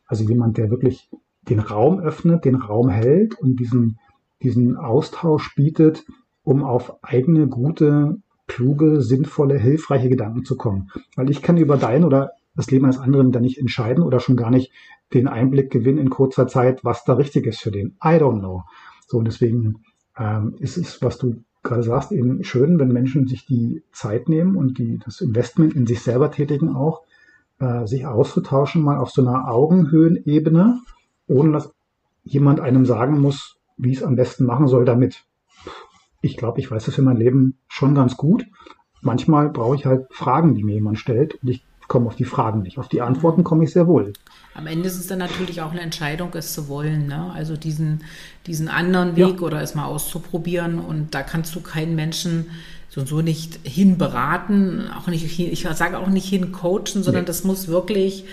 Also jemand, der wirklich den Raum öffnet, den Raum hält und diesen, diesen Austausch bietet, um auf eigene, gute, kluge, sinnvolle, hilfreiche Gedanken zu kommen. Weil ich kann über dein oder das Leben eines anderen dann nicht entscheiden oder schon gar nicht den Einblick gewinnen in kurzer Zeit, was da richtig ist für den. I don't know. So, und deswegen ähm, ist es, was du gerade sagst, eben schön, wenn Menschen sich die Zeit nehmen und die, das Investment in sich selber tätigen auch, äh, sich auszutauschen, mal auf so einer Augenhöhenebene, ohne dass jemand einem sagen muss, wie es am besten machen soll damit. Ich glaube, ich weiß das für mein Leben schon ganz gut. Manchmal brauche ich halt Fragen, die mir jemand stellt und ich komme auf die Fragen nicht. Auf die Antworten komme ich sehr wohl. Am Ende ist es dann natürlich auch eine Entscheidung, es zu wollen. Ne? Also diesen, diesen anderen Weg ja. oder es mal auszuprobieren. Und da kannst du keinen Menschen so und so nicht hinberaten, auch nicht, ich sage auch nicht hin coachen, sondern nee. das muss wirklich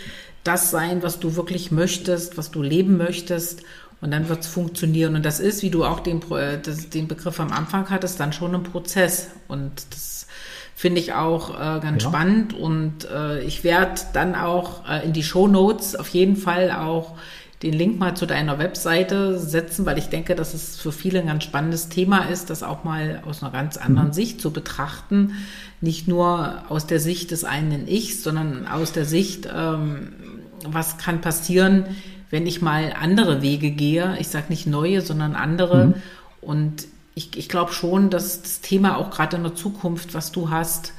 das sein, was du wirklich möchtest, was du leben möchtest. Und dann wird es funktionieren. Und das ist, wie du auch den, das, den Begriff am Anfang hattest, dann schon ein Prozess. Und das Finde ich auch äh, ganz ja. spannend und äh, ich werde dann auch äh, in die Show Notes auf jeden Fall auch den Link mal zu deiner Webseite setzen, weil ich denke, dass es für viele ein ganz spannendes Thema ist, das auch mal aus einer ganz anderen mhm. Sicht zu betrachten. Nicht nur aus der Sicht des einen Ichs, sondern aus der Sicht, ähm, was kann passieren, wenn ich mal andere Wege gehe. Ich sage nicht neue, sondern andere. Mhm. Und ich, ich glaube schon, dass das Thema auch gerade in der Zukunft, was du hast,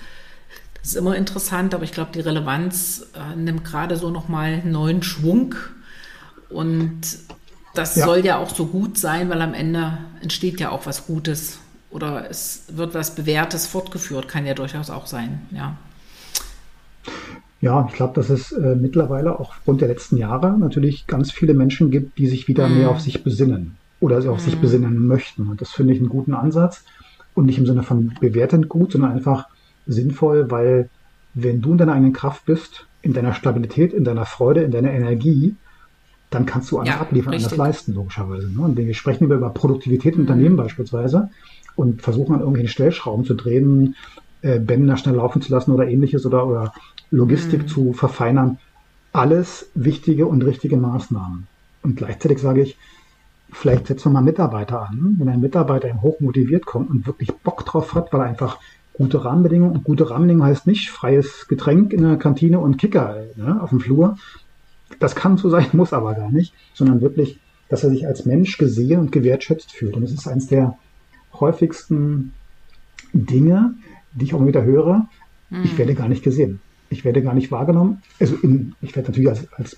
das ist immer interessant, aber ich glaube, die Relevanz äh, nimmt gerade so nochmal neuen Schwung. Und das ja. soll ja auch so gut sein, weil am Ende entsteht ja auch was Gutes oder es wird was Bewährtes fortgeführt, kann ja durchaus auch sein, ja. Ja, ich glaube, dass es äh, mittlerweile auch aufgrund der letzten Jahre natürlich ganz viele Menschen gibt, die sich wieder mm. mehr auf sich besinnen oder sie auf mm. sich besinnen möchten. Und das finde ich einen guten Ansatz und nicht im Sinne von bewertend gut, sondern einfach sinnvoll, weil wenn du in deiner eigenen Kraft bist, in deiner Stabilität, in deiner Freude, in deiner Energie, dann kannst du alles ja, abliefern, richtig. alles leisten, logischerweise. Ne? Und wir sprechen über, über Produktivität im mhm. Unternehmen beispielsweise und versuchen an irgendwelchen Stellschrauben zu drehen, äh, Bänder schnell laufen zu lassen oder ähnliches oder, oder Logistik mhm. zu verfeinern. Alles wichtige und richtige Maßnahmen. Und gleichzeitig sage ich, vielleicht setzen wir mal Mitarbeiter an. Wenn ein Mitarbeiter hoch motiviert kommt und wirklich Bock drauf hat, weil er einfach gute Rahmenbedingungen. Und gute Rahmenbedingungen heißt nicht freies Getränk in der Kantine und Kicker ne, auf dem Flur. Das kann so sein, *laughs* muss aber gar nicht, sondern wirklich, dass er sich als Mensch gesehen und gewertschätzt fühlt. Und das ist eines der häufigsten Dinge, die ich auch wieder höre. Mhm. Ich werde gar nicht gesehen. Ich werde gar nicht wahrgenommen. Also in, ich werde natürlich als, als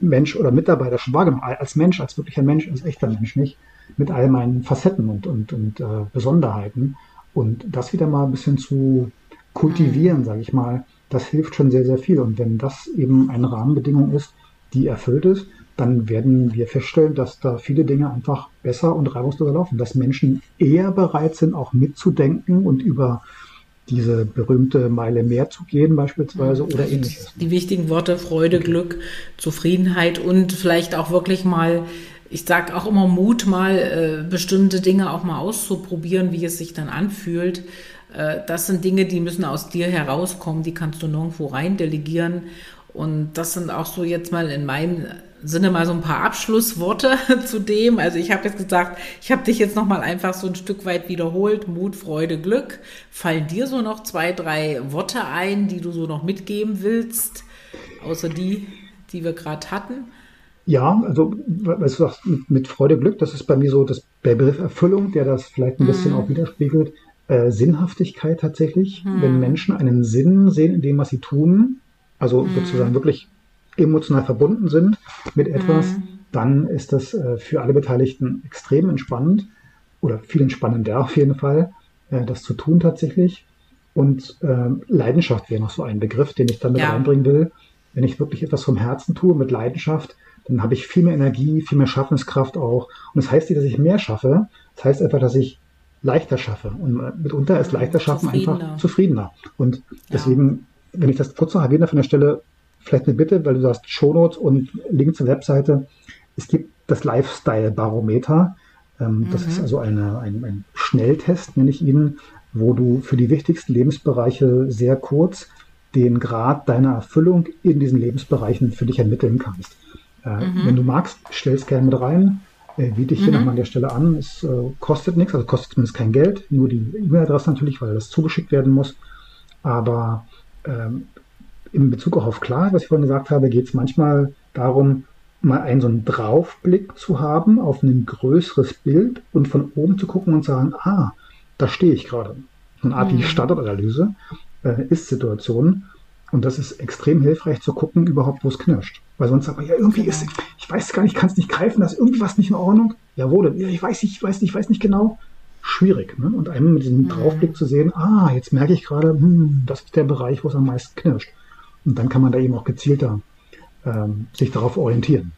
Mensch oder Mitarbeiter schon wahrgenommen, als Mensch, als wirklicher Mensch, als echter Mensch nicht, mit all meinen Facetten und, und, und äh, Besonderheiten. Und das wieder mal ein bisschen zu kultivieren, sage ich mal, das hilft schon sehr, sehr viel. Und wenn das eben eine Rahmenbedingung ist, die erfüllt ist, dann werden wir feststellen, dass da viele Dinge einfach besser und reibungsloser laufen, dass Menschen eher bereit sind, auch mitzudenken und über diese berühmte Meile mehr zu gehen beispielsweise oder ähnliches. Die wichtigen Worte Freude, Glück, Zufriedenheit und vielleicht auch wirklich mal ich sage auch immer Mut, mal äh, bestimmte Dinge auch mal auszuprobieren, wie es sich dann anfühlt. Äh, das sind Dinge, die müssen aus dir herauskommen, die kannst du nirgendwo rein delegieren. Und das sind auch so jetzt mal in meinem Sinne mal so ein paar Abschlussworte *laughs* zu dem. Also ich habe jetzt gesagt, ich habe dich jetzt noch mal einfach so ein Stück weit wiederholt. Mut, Freude, Glück. Fallen dir so noch zwei, drei Worte ein, die du so noch mitgeben willst, außer die, die wir gerade hatten? Ja, also, weißt du sagst, mit, mit Freude, Glück, das ist bei mir so das, der Begriff Erfüllung, der das vielleicht ein bisschen mhm. auch widerspiegelt. Äh, Sinnhaftigkeit tatsächlich. Mhm. Wenn Menschen einen Sinn sehen in dem, was sie tun, also mhm. sozusagen wirklich emotional verbunden sind mit etwas, mhm. dann ist das äh, für alle Beteiligten extrem entspannend oder viel entspannender auf jeden Fall, äh, das zu tun tatsächlich. Und äh, Leidenschaft wäre noch so ein Begriff, den ich damit ja. reinbringen will. Wenn ich wirklich etwas vom Herzen tue, mit Leidenschaft, dann habe ich viel mehr Energie, viel mehr Schaffenskraft auch. Und das heißt nicht, dass ich mehr schaffe. Das heißt einfach, dass ich leichter schaffe. Und mitunter ist leichter schaffen einfach zufriedener. Und deswegen, ja. wenn ich das kurz noch erwähne von der Stelle, vielleicht eine Bitte, weil du sagst Shownotes und Link zur Webseite. Es gibt das Lifestyle-Barometer. Ähm, mhm. Das ist also eine, ein, ein Schnelltest, nenne ich ihn, wo du für die wichtigsten Lebensbereiche sehr kurz den Grad deiner Erfüllung in diesen Lebensbereichen für dich ermitteln kannst. Äh, mhm. Wenn du magst, stell es gerne mit rein. Äh, biete ich hier mhm. nochmal an der Stelle an. Es äh, kostet nichts, also kostet zumindest kein Geld, nur die E-Mail-Adresse natürlich, weil das zugeschickt werden muss. Aber ähm, in Bezug auch auf klar, was ich vorhin gesagt habe, geht es manchmal darum, mal einen so einen Draufblick zu haben auf ein größeres Bild und von oben zu gucken und sagen, ah, da stehe ich gerade. Eine Art mhm. Standortanalyse, äh, Ist-Situation. Und das ist extrem hilfreich zu gucken, überhaupt, wo es knirscht. Weil sonst sagt man, ja, irgendwie ist, ich weiß gar nicht, kann es nicht greifen, da ist irgendwie was nicht in Ordnung. Jawohl, ja, ich weiß nicht, ich weiß nicht, ich weiß nicht genau. Schwierig. Ne? Und einmal mit diesem mhm. Draufblick zu sehen, ah, jetzt merke ich gerade, hm, das ist der Bereich, wo es am meisten knirscht. Und dann kann man da eben auch gezielter ähm, sich darauf orientieren.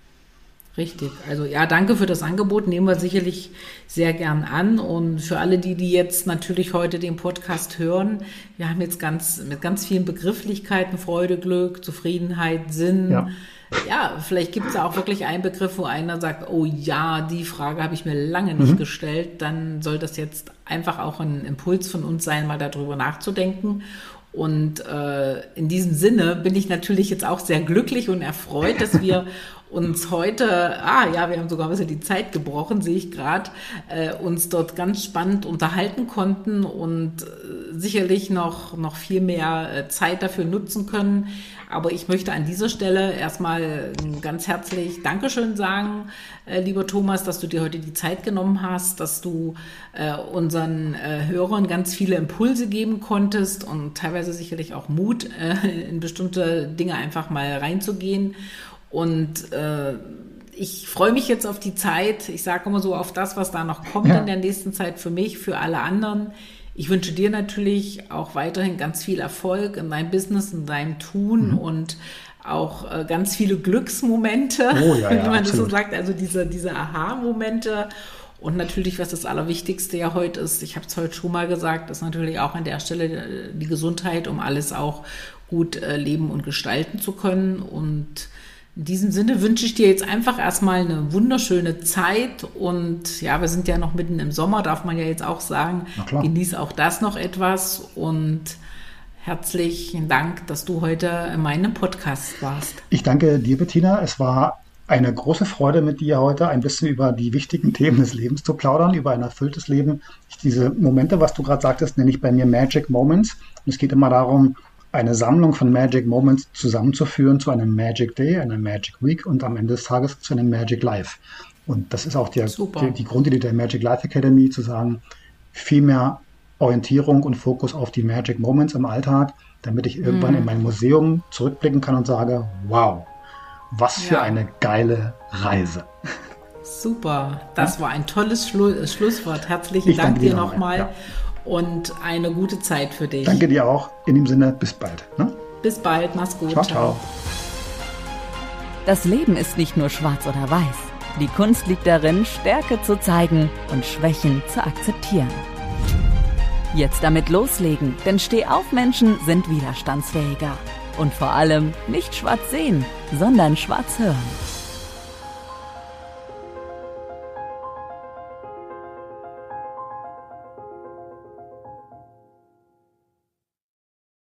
Richtig. Also ja, danke für das Angebot. Nehmen wir sicherlich sehr gern an. Und für alle, die, die jetzt natürlich heute den Podcast hören, wir haben jetzt ganz mit ganz vielen Begrifflichkeiten Freude, Glück, Zufriedenheit, Sinn. Ja, ja vielleicht gibt es auch wirklich einen Begriff, wo einer sagt, oh ja, die Frage habe ich mir lange nicht mhm. gestellt. Dann soll das jetzt einfach auch ein Impuls von uns sein, mal darüber nachzudenken Und äh, in diesem Sinne bin ich natürlich jetzt auch sehr glücklich und erfreut, dass wir *laughs* uns heute, ah ja, wir haben sogar ein bisschen die Zeit gebrochen, sehe ich gerade, äh, uns dort ganz spannend unterhalten konnten und äh, sicherlich noch, noch viel mehr äh, Zeit dafür nutzen können. Aber ich möchte an dieser Stelle erstmal ganz herzlich Dankeschön sagen, äh, lieber Thomas, dass du dir heute die Zeit genommen hast, dass du äh, unseren äh, Hörern ganz viele Impulse geben konntest und teilweise sicherlich auch Mut, äh, in bestimmte Dinge einfach mal reinzugehen. Und äh, ich freue mich jetzt auf die Zeit. Ich sage immer so auf das, was da noch kommt ja. in der nächsten Zeit für mich, für alle anderen. Ich wünsche dir natürlich auch weiterhin ganz viel Erfolg in deinem Business, in deinem Tun mhm. und auch äh, ganz viele Glücksmomente, oh, ja, *laughs* ja, wie man absolut. das so sagt, also diese, diese Aha-Momente. Und natürlich, was das Allerwichtigste ja heute ist, ich habe es heute schon mal gesagt, ist natürlich auch an der Stelle äh, die Gesundheit, um alles auch gut äh, leben und gestalten zu können. Und in diesem Sinne wünsche ich dir jetzt einfach erstmal eine wunderschöne Zeit und ja, wir sind ja noch mitten im Sommer, darf man ja jetzt auch sagen. Genieß auch das noch etwas und herzlichen Dank, dass du heute in meinem Podcast warst. Ich danke dir, Bettina. Es war eine große Freude mit dir heute ein bisschen über die wichtigen Themen des Lebens zu plaudern, über ein erfülltes Leben. Diese Momente, was du gerade sagtest, nenne ich bei mir Magic Moments. Und es geht immer darum, eine Sammlung von Magic Moments zusammenzuführen zu einem Magic Day, einer Magic Week und am Ende des Tages zu einem Magic Life. Und das ist auch die, die, die Grundidee der Magic Life Academy, zu sagen, viel mehr Orientierung und Fokus auf die Magic Moments im Alltag, damit ich irgendwann mm. in mein Museum zurückblicken kann und sage, wow, was für ja. eine geile Reise. Super, das ja? war ein tolles Schlu Schlusswort. Herzlichen ich Dank dir nochmal. Ja und eine gute Zeit für dich. Danke dir auch. In dem Sinne, bis bald. Ne? Bis bald, mach's gut. Ciao, ciao. Das Leben ist nicht nur schwarz oder weiß. Die Kunst liegt darin, Stärke zu zeigen und Schwächen zu akzeptieren. Jetzt damit loslegen, denn Stehaufmenschen sind widerstandsfähiger. Und vor allem nicht schwarz sehen, sondern schwarz hören.